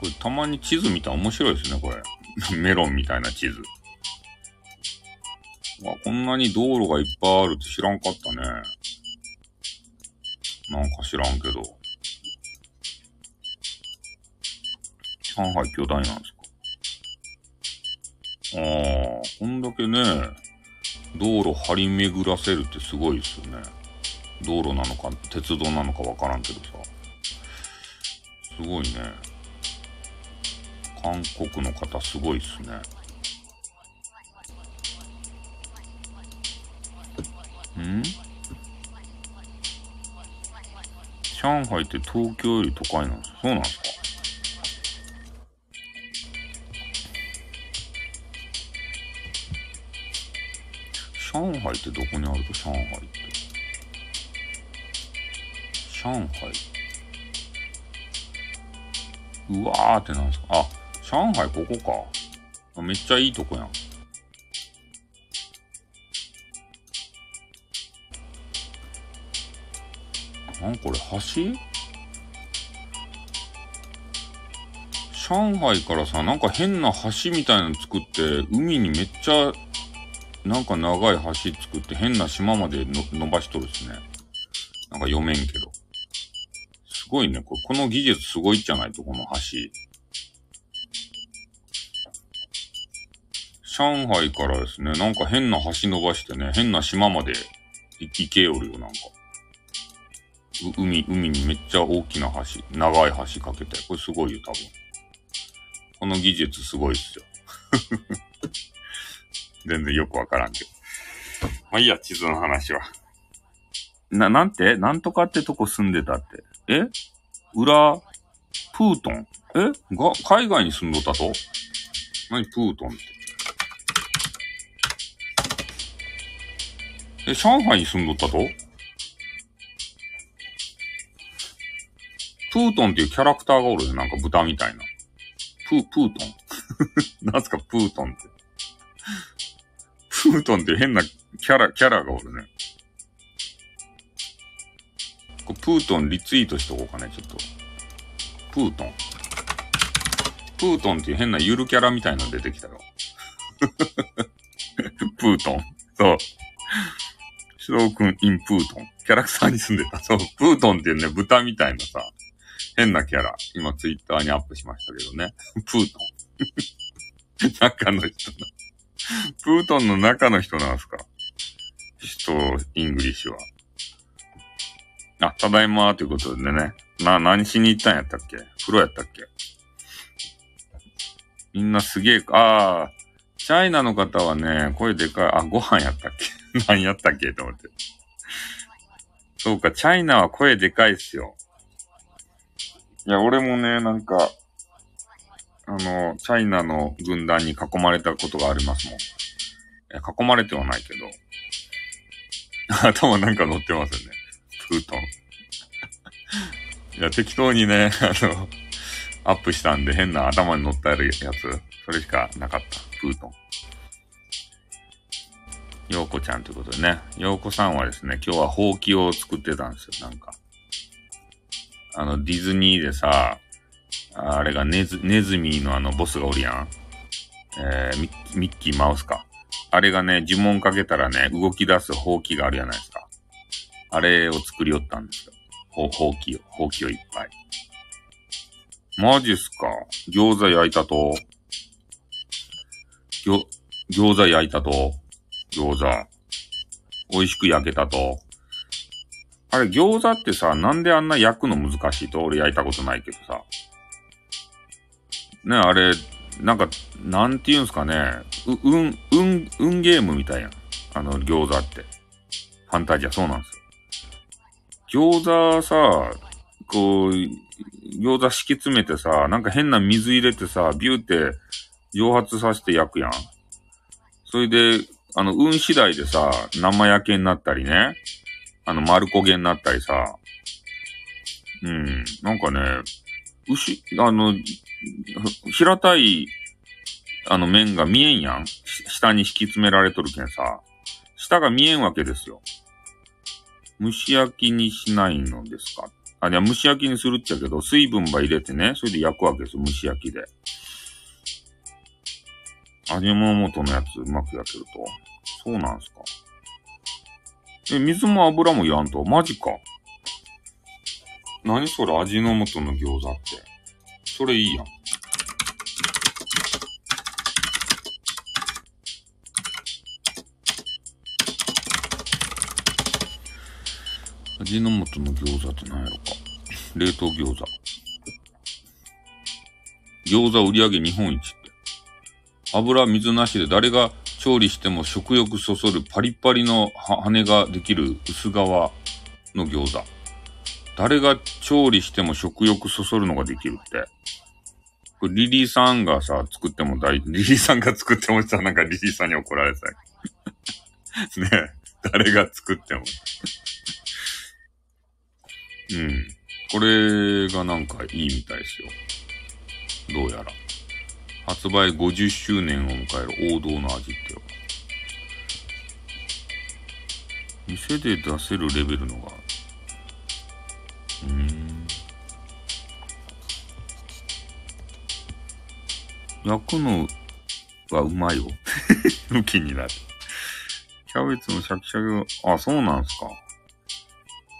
これたまに地図見たら面白いですね、これ。*laughs* メロンみたいな地図。わ、こんなに道路がいっぱいあるって知らんかったね。なんか知らんけど。上海巨大なんですかああ、こんだけね、道路張り巡らせるってすごいですよね。道路なのか、鉄道なのかわからんけどさ。すごいね。韓国の方すごいっすね。ん？上海って東京より都会なんですそうなんですか？上海ってどこにあると？上海って。上海。うわーってなんですか？あ上海ここか。めっちゃいいとこやん。なんこれ橋？上海からさ、なんか変な橋みたいなの作って、海にめっちゃ、なんか長い橋作って変な島まで伸ばしとるっすね。なんか読めんけど。すごいね。これ、この技術すごいじゃないと、この橋。上海からですね、なんか変な橋伸ばしてね、変な島まで行きけよるよ、なんか。海、海にめっちゃ大きな橋、長い橋かけて。これすごいよ、多分。この技術すごいっすよ。*laughs* 全然よくわからんけど。まあいいや、地図の話は。な、なんて？なんとかってとこ住んでたって。え？裏、プートン？え？が、海外に住んどったと？何プートンって？え、上海に住んどったと？プートンっていうキャラクターがおるよ。なんか豚みたいな。プー、プートン *laughs* なんすか、プートンって。プートンって変なキャラ、キャラがおるね。こプートンリツイートしとこうかね、ちょっと。プートン。プートンっていう変なゆるキャラみたいなの出てきたよ。*laughs* プートン。そう。シローくんインプートン。キャラクターに住んでた。*laughs* そう。プートンっていうね、豚みたいなさ、変なキャラ、今ツイッターにアップしましたけどね。*laughs* プートン。*laughs* 中の人な。プートンの中の人なんすか？人、イングリッシュは。あ、ただいまーということでね。な、何しに行ったんやったっけ？風呂やったっけ？みんなすげえ、ああ、チャイナの方はね、声でかい、あ、ご飯やったっけ？*laughs* 何やったっけと思って。そうか、チャイナは声でかいっすよ。いや、俺もね、なんか、あの、チャイナの軍団に囲まれたことがありますもん。囲まれてはないけど。*laughs* 頭なんか乗ってますよね。プートン。いや、適当にね、あの、アップしたんで変な頭に乗ったやつ、それしかなかった。プートン。ようこちゃんということでね。ようこさんはですね、今日はほうきを作ってたんですよ、なんか。あの、ディズニーでさ、あれがネズ、ネズミのあのボスがおるやん。えー、ミッキーマウスか。あれがね、呪文かけたらね、動き出すほうきがあるじゃないですか。あれを作りよったんですよ。ほ、ほうきを、ほうきをいっぱい。マジっすか餃子焼いたと、ぎょ、餃子焼いたと、餃子。美味しく焼けたと。あれ、餃子ってさ、なんであんな焼くの難しいと？俺焼いたことないけどさ。ね、あれ、なんか、なんて言うんすかね。う、うん、うん、うんゲームみたいやん。あの、餃子って。ファンタジア、そうなんですよ。餃子さ、こう、餃子敷き詰めてさ、なんか変な水入れてさ、ビューって蒸発させて焼くやん。それで、あの、運次第でさ、生焼けになったりね。あの、丸焦げになったりさ。うん。なんかね、牛、あの、平たい、あの面が見えんやん。下に引き詰められとるけんさ。下が見えんわけですよ。蒸し焼きにしないのですか？あ、いや、蒸し焼きにするっちゃけど、水分ば入れてね、それで焼くわけですよ、蒸し焼きで。味の素のやつうまく焼けると。そうなんすか。え、水も油もいらんと。マジか。何それ味の素の餃子って。それいいやん。味の素の餃子って何やろか。冷凍餃子。餃子売り上げ日本一。油水なしで誰が調理しても食欲そそるパリパリの羽ができる薄皮の餃子。誰が調理しても食欲そそるのができるって。これリリーさんがさ、作っても大、リリーさんが作ってもさ、なんかリリーさんに怒られた。*laughs* ね誰が作っても。うん。これがなんかいいみたいですよ。どうやら。発売50周年を迎える王道の味ってよ。店で出せるレベルのが。うん。焼くのはうまいよ。*laughs* 向きになる。キャベツのシャキシャキが、あ、そうなんすか。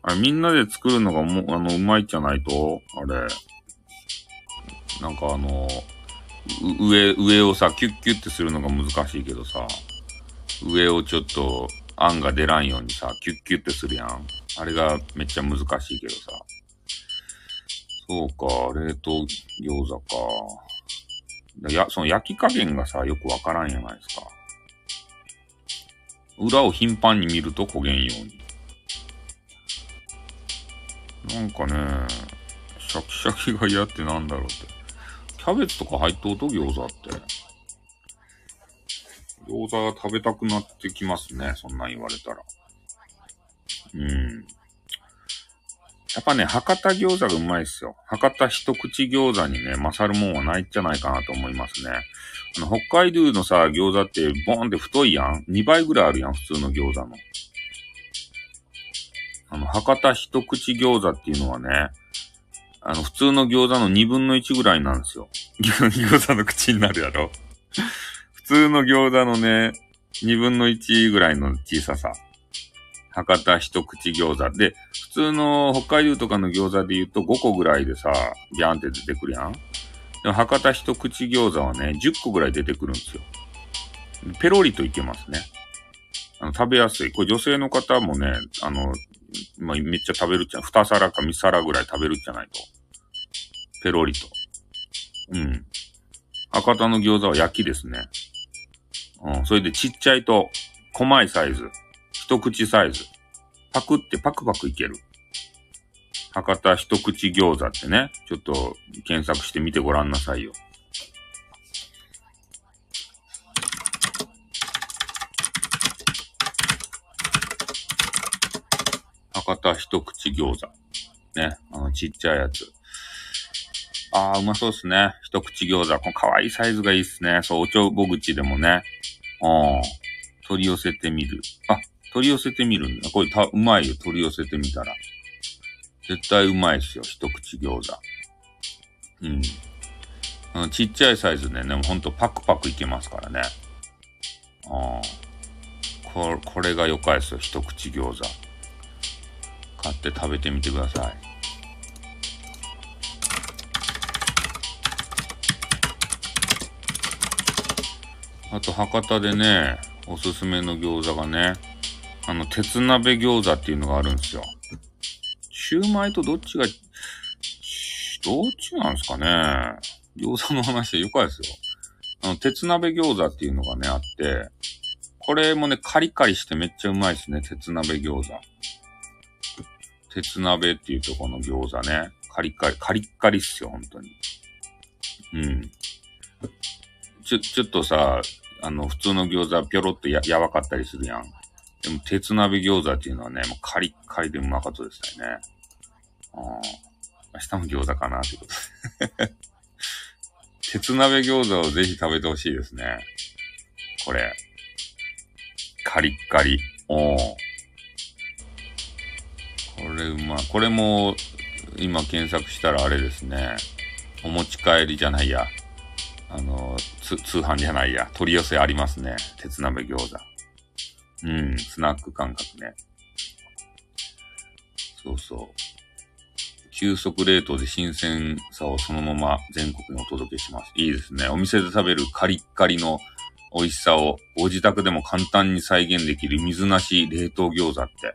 あ、みんなで作るのがもう、あの、うまいじゃないと、あれ、なんかあの、う上、上をさ、キュッキュッてするのが難しいけどさ、上をちょっと、あんが出らんようにさ、キュッキュッてするやん。あれがめっちゃ難しいけどさ。そうか、冷凍餃子か。いや、その焼き加減がさ、よくわからんやないですか。裏を頻繁に見ると焦げんように。なんかね、シャキシャキが嫌ってなんだろうって。キャベツとか入っとうと餃子って。餃子が食べたくなってきますね。そんなん言われたら。うん。やっぱね、博多餃子がうまいっすよ。博多一口餃子にね、勝るもんはないんじゃないかなと思いますね。あの、北海道のさ、餃子ってボーンって太いやん ?2 倍ぐらいあるやん、普通の餃子の。あの、博多一口餃子っていうのはね、あの、普通の餃子の2分の1ぐらいなんですよ。*laughs* 餃子の口になるやろ。普通の餃子のね、2分の1ぐらいの小ささ。博多一口餃子。で、普通の北海道とかの餃子で言うと5個ぐらいでさ、ビャンって出てくるやん。でも博多一口餃子はね、10個ぐらい出てくるんですよ。ペロリといけますね。あの、食べやすい。これ女性の方もね、あの、まあ、めっちゃ食べるっちゃ、2皿か3皿ぐらい食べるっじゃないと。ペロリと。うん。博多の餃子は焼きですね。うん。それでちっちゃいと、細いサイズ。一口サイズ。パクってパクパクいける。博多一口餃子ってね、ちょっと検索してみてごらんなさいよ。博多一口餃子。ね、あのちっちゃいやつ。ああ、うまそうっすね。一口餃子。この可愛いサイズがいいっすね。そう、おちょぼ口でもね。うん。取り寄せてみる。あ、取り寄せてみるんだ。これた、うまいよ。取り寄せてみたら。絶対うまいっすよ。一口餃子。うん。あのちっちゃいサイズでね、もうほんとパクパクいけますからね。ああ。これ、これがよかいっすよ。一口餃子。買って食べてみてください。あと、博多でね、おすすめの餃子がね、あの、鉄鍋餃子っていうのがあるんですよ。シューマイとどっちが、どっちなんですかね餃子の話でよかですよ。あの、鉄鍋餃子っていうのがね、あって、これもね、カリカリしてめっちゃうまいですね、鉄鍋餃子。鉄鍋っていうとこの餃子ね。カリカリ、カリッカリっすよ、本当に。うん。ちょ、ちょっとさ、あの、普通の餃子はぴょろっとや、やわかったりするやん。でも、鉄鍋餃子っていうのはね、もうカリッカリでうまかったですよね。あ明日も餃子かなってことで。*laughs* 鉄鍋餃子をぜひ食べてほしいですね。これ。カリッカリ。おー。これうまい。これも、今検索したらあれですね。お持ち帰りじゃないや。あの、通販じゃないや。取り寄せありますね。鉄鍋餃子。うん、スナック感覚ね。そうそう。急速冷凍で新鮮さをそのまま全国にお届けします。いいですね。お店で食べるカリッカリの美味しさをご自宅でも簡単に再現できる水なし冷凍餃子って。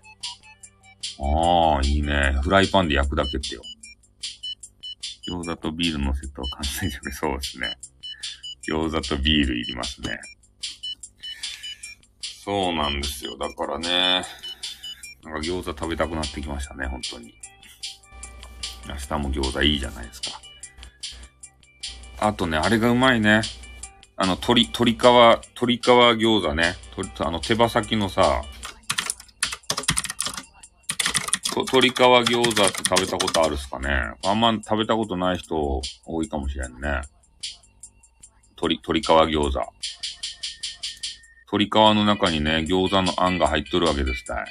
ああ、いいね。フライパンで焼くだけってよ。餃子とビールのセットは完成じゃそうですね。餃子とビールいりますね。そうなんですよ。だからね、なんか餃子食べたくなってきましたね、本当に。明日も餃子いいじゃないですか。あとね、あれがうまいね。あの、鶏、鶏皮、鶏皮餃子ね。とあの、手羽先のさ、と鶏皮餃子って食べたことあるっすかねあんま食べたことない人多いかもしれんね。鶏、鶏皮餃子。鶏皮の中にね、餃子のあんが入っとるわけですたい。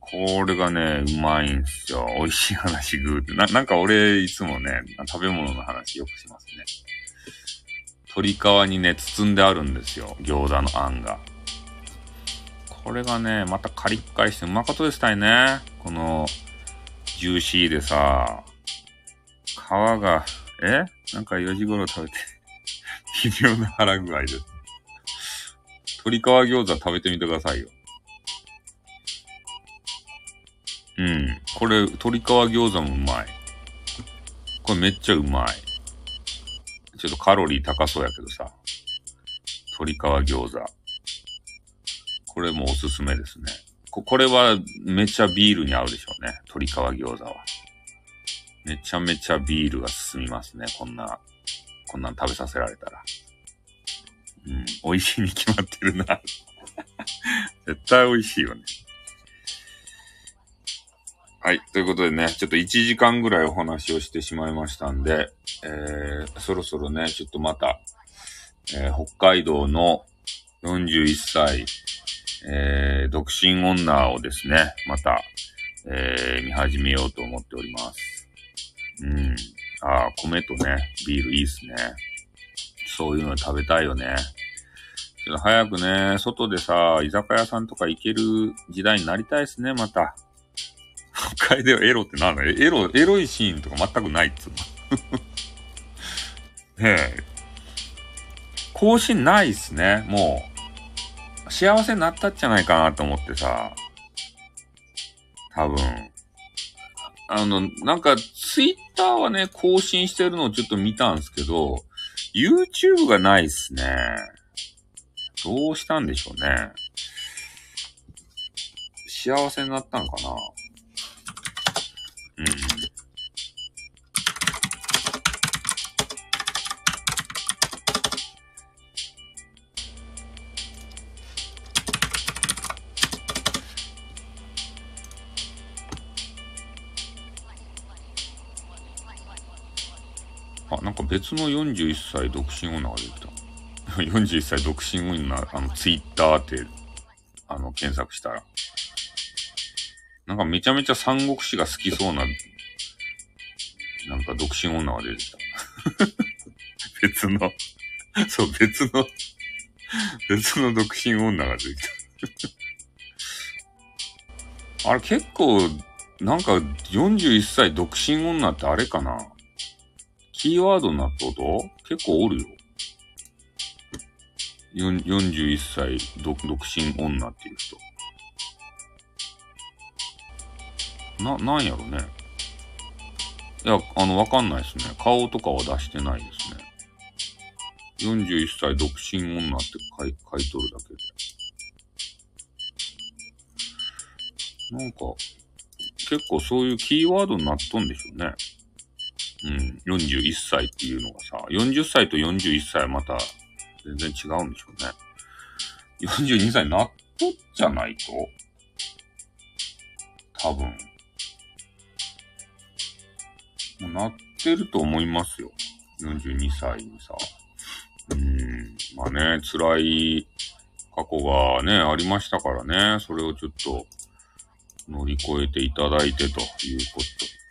これがね、うまいんすよ。美味しい話グーって。な、なんか俺、いつもね、食べ物の話よくしますね。鶏皮にね、包んであるんですよ。餃子のあんが。これがね、またカリッカリしてうまかとですたいね。この、ジューシーでさ、皮が、え？なんか4時頃食べて、*laughs* 微妙な腹具合です。鶏皮餃子食べてみてくださいよ。うん。これ、鶏皮餃子もうまい。これめっちゃうまい。ちょっとカロリー高そうやけどさ。鶏皮餃子。これもおすすめですね。こ、これはめちゃビールに合うでしょうね。鶏皮餃子は。めちゃめちゃビールが進みますね。こんな、こんなん食べさせられたら。うん。美味しいに決まってるな。*laughs* 絶対美味しいよね。はい。ということでね、ちょっと1時間ぐらいお話をしてしまいましたんで、えー、そろそろね、ちょっとまた、えー、北海道の41歳、えー、独身女をですね、また、えー、見始めようと思っております。うん。ああ、米とね、ビールいいっすね。そういうの食べたいよね。ちょっと早くね、外でさ、居酒屋さんとか行ける時代になりたいですね、また。北海道エロってなんだエロ、エロいシーンとか全くないっつうの。*laughs* ねえ。更新ないっすね、もう。幸せになったんじゃないかなと思ってさ。多分。あの、なんか、ツイッターはね、更新してるのをちょっと見たんですけど、YouTube がないっすね。どうしたんでしょうね。幸せになったのかなうん。あ、なんか別の41歳独身女が出てきた。*laughs* 41歳独身女、あの、ツイッターって、あの、検索したら。なんかめちゃめちゃ三国志が好きそうな、なんか独身女が出てきた。*laughs* 別の、そう、別の、別の独身女が出てきた。*laughs* あれ結構、なんか41歳独身女ってあれかな？キーワードになったこと結構おるよ。41歳独独身女っていう人。な、なんやろね。いや、あの、わかんないですね。顔とかは出してないですね。41歳独身女って書い書いとるだけで。なんか、結構そういうキーワードになっとんでしょうね。うん、41歳っていうのがさ、40歳と41歳はまた全然違うんでしょうね。42歳になっとっじゃないと多分。もうなってると思いますよ。42歳にさ。うん。まあね、辛い過去がね、ありましたからね。それをちょっと乗り越えていただいてということ。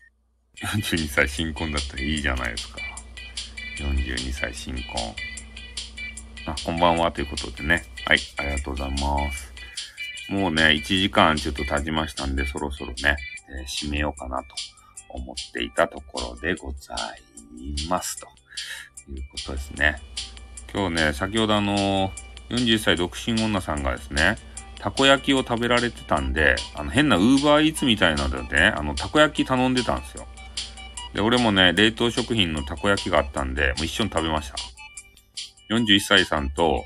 42歳新婚だったらいいじゃないですか。42歳新婚。あ、こんばんはということでね。はい、ありがとうございます。もうね、1時間ちょっと経ちましたんで、そろそろね、えー締めようかなと思っていたところでございます。ということですね。今日ね、先ほどあの、40歳独身女さんがですね、たこ焼きを食べられてたんで、あの変なウーバーイーツみたいなのでね、あの、たこ焼き頼んでたんですよ。で、俺もね、冷凍食品のたこ焼きがあったんで、もう一緒に食べました。41歳さんと、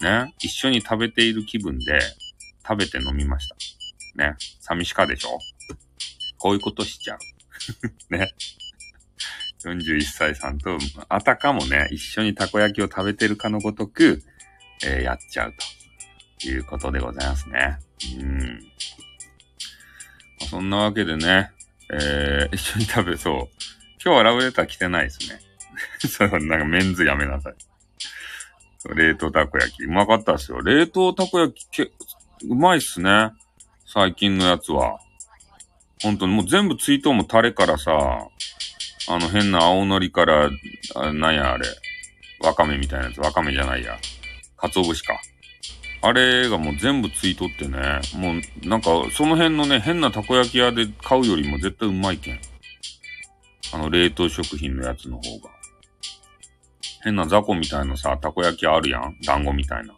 ね、一緒に食べている気分で、食べて飲みました。ね、寂しかでしょ？こういうことしちゃう。*laughs* ね。41歳さんと、あたかもね、一緒にたこ焼きを食べてるかのごとく、えーやっちゃうということでございますね。うん。そんなわけでね、えー一緒に食べそう。今日はラブレター来てないですね。*laughs* そう、なんかメンズやめなさい。冷凍たこ焼き。うまかったですよ。冷凍たこ焼きけ、うまいっすね。最近のやつは。ほんとにもう全部ツイートもタレからさ、あの変な青のりから、あなんやあれ。わかめみたいなやつ。わかめじゃないや。鰹節か。あれがもう全部ついとってね。もうなんかその辺のね、変なたこ焼き屋で買うよりも絶対うまいけん。あの冷凍食品のやつの方が。変な雑魚みたいなさ、たこ焼きあるやん団子みたいな。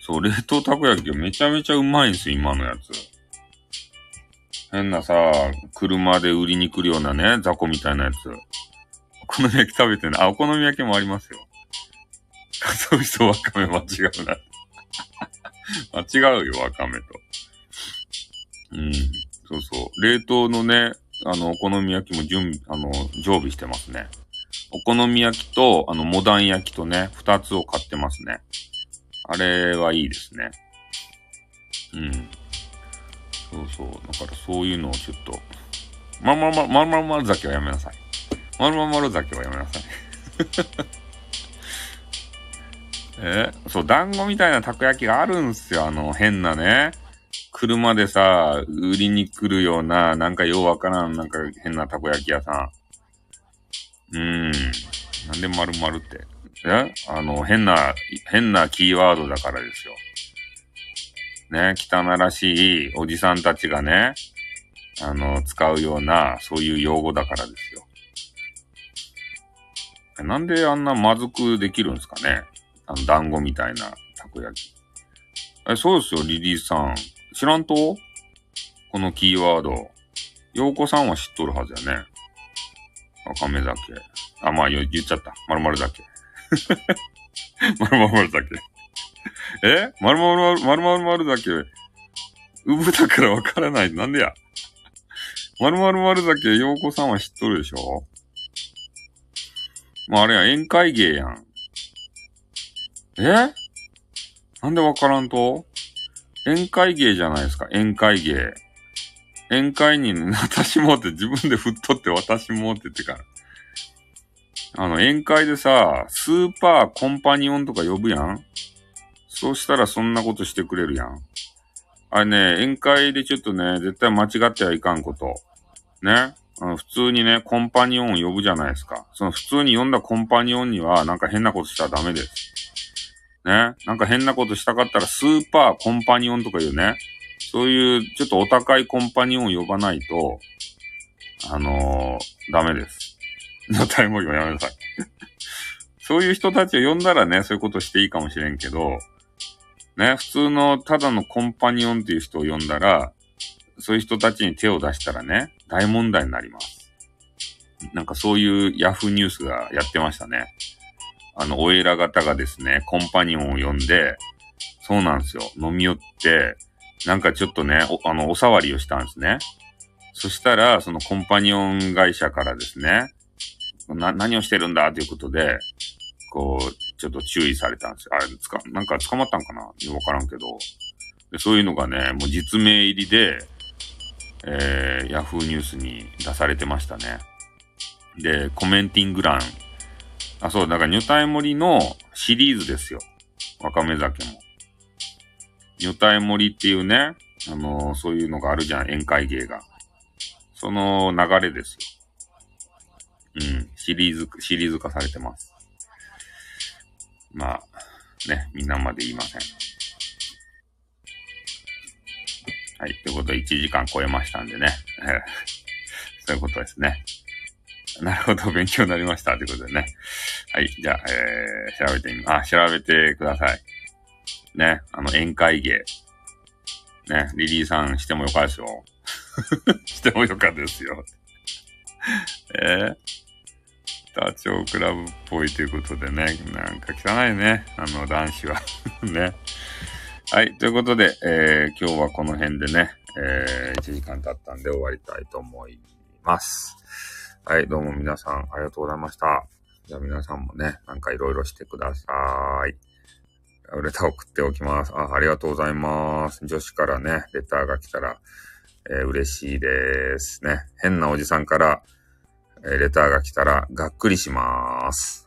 そう、冷凍たこ焼きがめちゃめちゃうまいんすよ、今のやつ。変なさ、車で売りに来るようなね、雑魚みたいなやつ。お好み焼き食べてね。あ、お好み焼きもありますよ。*laughs* かつお節とわかめ間違うな。*laughs* 間違うよ、わかめと。うん。そうそう。冷凍のね、あの、お好み焼きも準備、あの、常備してますね。お好み焼きと、あの、モダン焼きとね、二つを買ってますね。あれはいいですね。うん。そうそう。だからそういうのをちょっと、まるまるまるまるまる酒はやめなさい。まるまるまる酒はやめなさい。えそう、団子みたいなたこ焼きがあるんすよ。あの、変なね。車でさ、売りに来るような、なんかようわからん、なんか変なたこ焼き屋さん。うーん。なんで丸々って。えあの、変な、変なキーワードだからですよ。ね、汚らしいおじさんたちがね、あの、使うような、そういう用語だからですよ。なんであんなまずくできるんですかねあの、団子みたいなたこ焼き。え、そうですよ、リリーさん。知らんと？このキーワード。洋子さんは知っとるはずやね。わかめ酒。あ、まあ言っちゃった。まるまる酒。*laughs* まるまる酒。え？まるまるまるまるまる酒。うぶだからわからない。なんでや？まるまるまる酒、洋子さんは知っとるでしょ？まああれや、宴会芸やん。え？なんでわからんと？宴会芸じゃないですか、宴会芸。宴会に、私もって自分で振っとって私もって言ってから。あの、宴会でさ、スーパーコンパニオンとか呼ぶやん？そうしたらそんなことしてくれるやん。あれね、宴会でちょっとね、絶対間違ってはいかんこと。ね？あの普通にね、コンパニオンを呼ぶじゃないですか。その普通に呼んだコンパニオンには、なんか変なことしたらダメです。ね。なんか変なことしたかったら、スーパーコンパニオンとか言うね。そういう、ちょっとお高いコンパニオンを呼ばないと、あのーダメです。女体模様やめなさい。*laughs* そういう人たちを呼んだらね、そういうことしていいかもしれんけど、ね、普通のただのコンパニオンっていう人を呼んだら、そういう人たちに手を出したらね、大問題になります。なんかそういうヤフーニュースがやってましたね。あの、お偉方がですね、コンパニオンを呼んで、そうなんですよ。飲み寄って、なんかちょっとね、お、あの、お触りをしたんですね。そしたら、そのコンパニオン会社からですね、な、何をしてるんだということで、こう、ちょっと注意されたんですよ。あれ、つか、なんか捕まったんかな？わからんけど。でそういうのがね、もう実名入りで、えー、ヤフーニュースに出されてましたね。で、コメンティング欄。あ、そう、だから、女体盛りのシリーズですよ。わかめ酒も。女体盛りっていうね、あのーそういうのがあるじゃん、宴会芸が。その流れですよ。うん、シリーズ、シリーズ化されてます。まあ、ね、みんなまで言いません。はい。ということで、1時間超えましたんでね。*laughs* そういうことですね。なるほど、*laughs* 勉強になりました。ということでね。はい。じゃあ、えー、調べてみ、あ、調べてください。ね。あの、宴会芸。ね。リリーさんしてもよかですよ。*laughs* してもよかですよ。えー、ダチョウ倶楽部っぽいということでね。なんか汚いね。あの、男子は。*laughs* ね。はい。ということで、えー、今日はこの辺でね、えー、1時間経ったんで終わりたいと思います。はい、どうも皆さんありがとうございました。じゃあ皆さんもね、なんかいろいろしてください。レター送っておきます。あ、ありがとうございます。女子からね、レターが来たら、えー嬉しいですね。変なおじさんから、えーレターが来たら、がっくりします。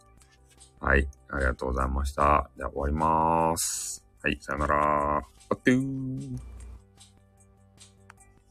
はい、ありがとうございました。じゃあ終わります。はい、さよなら。あってー。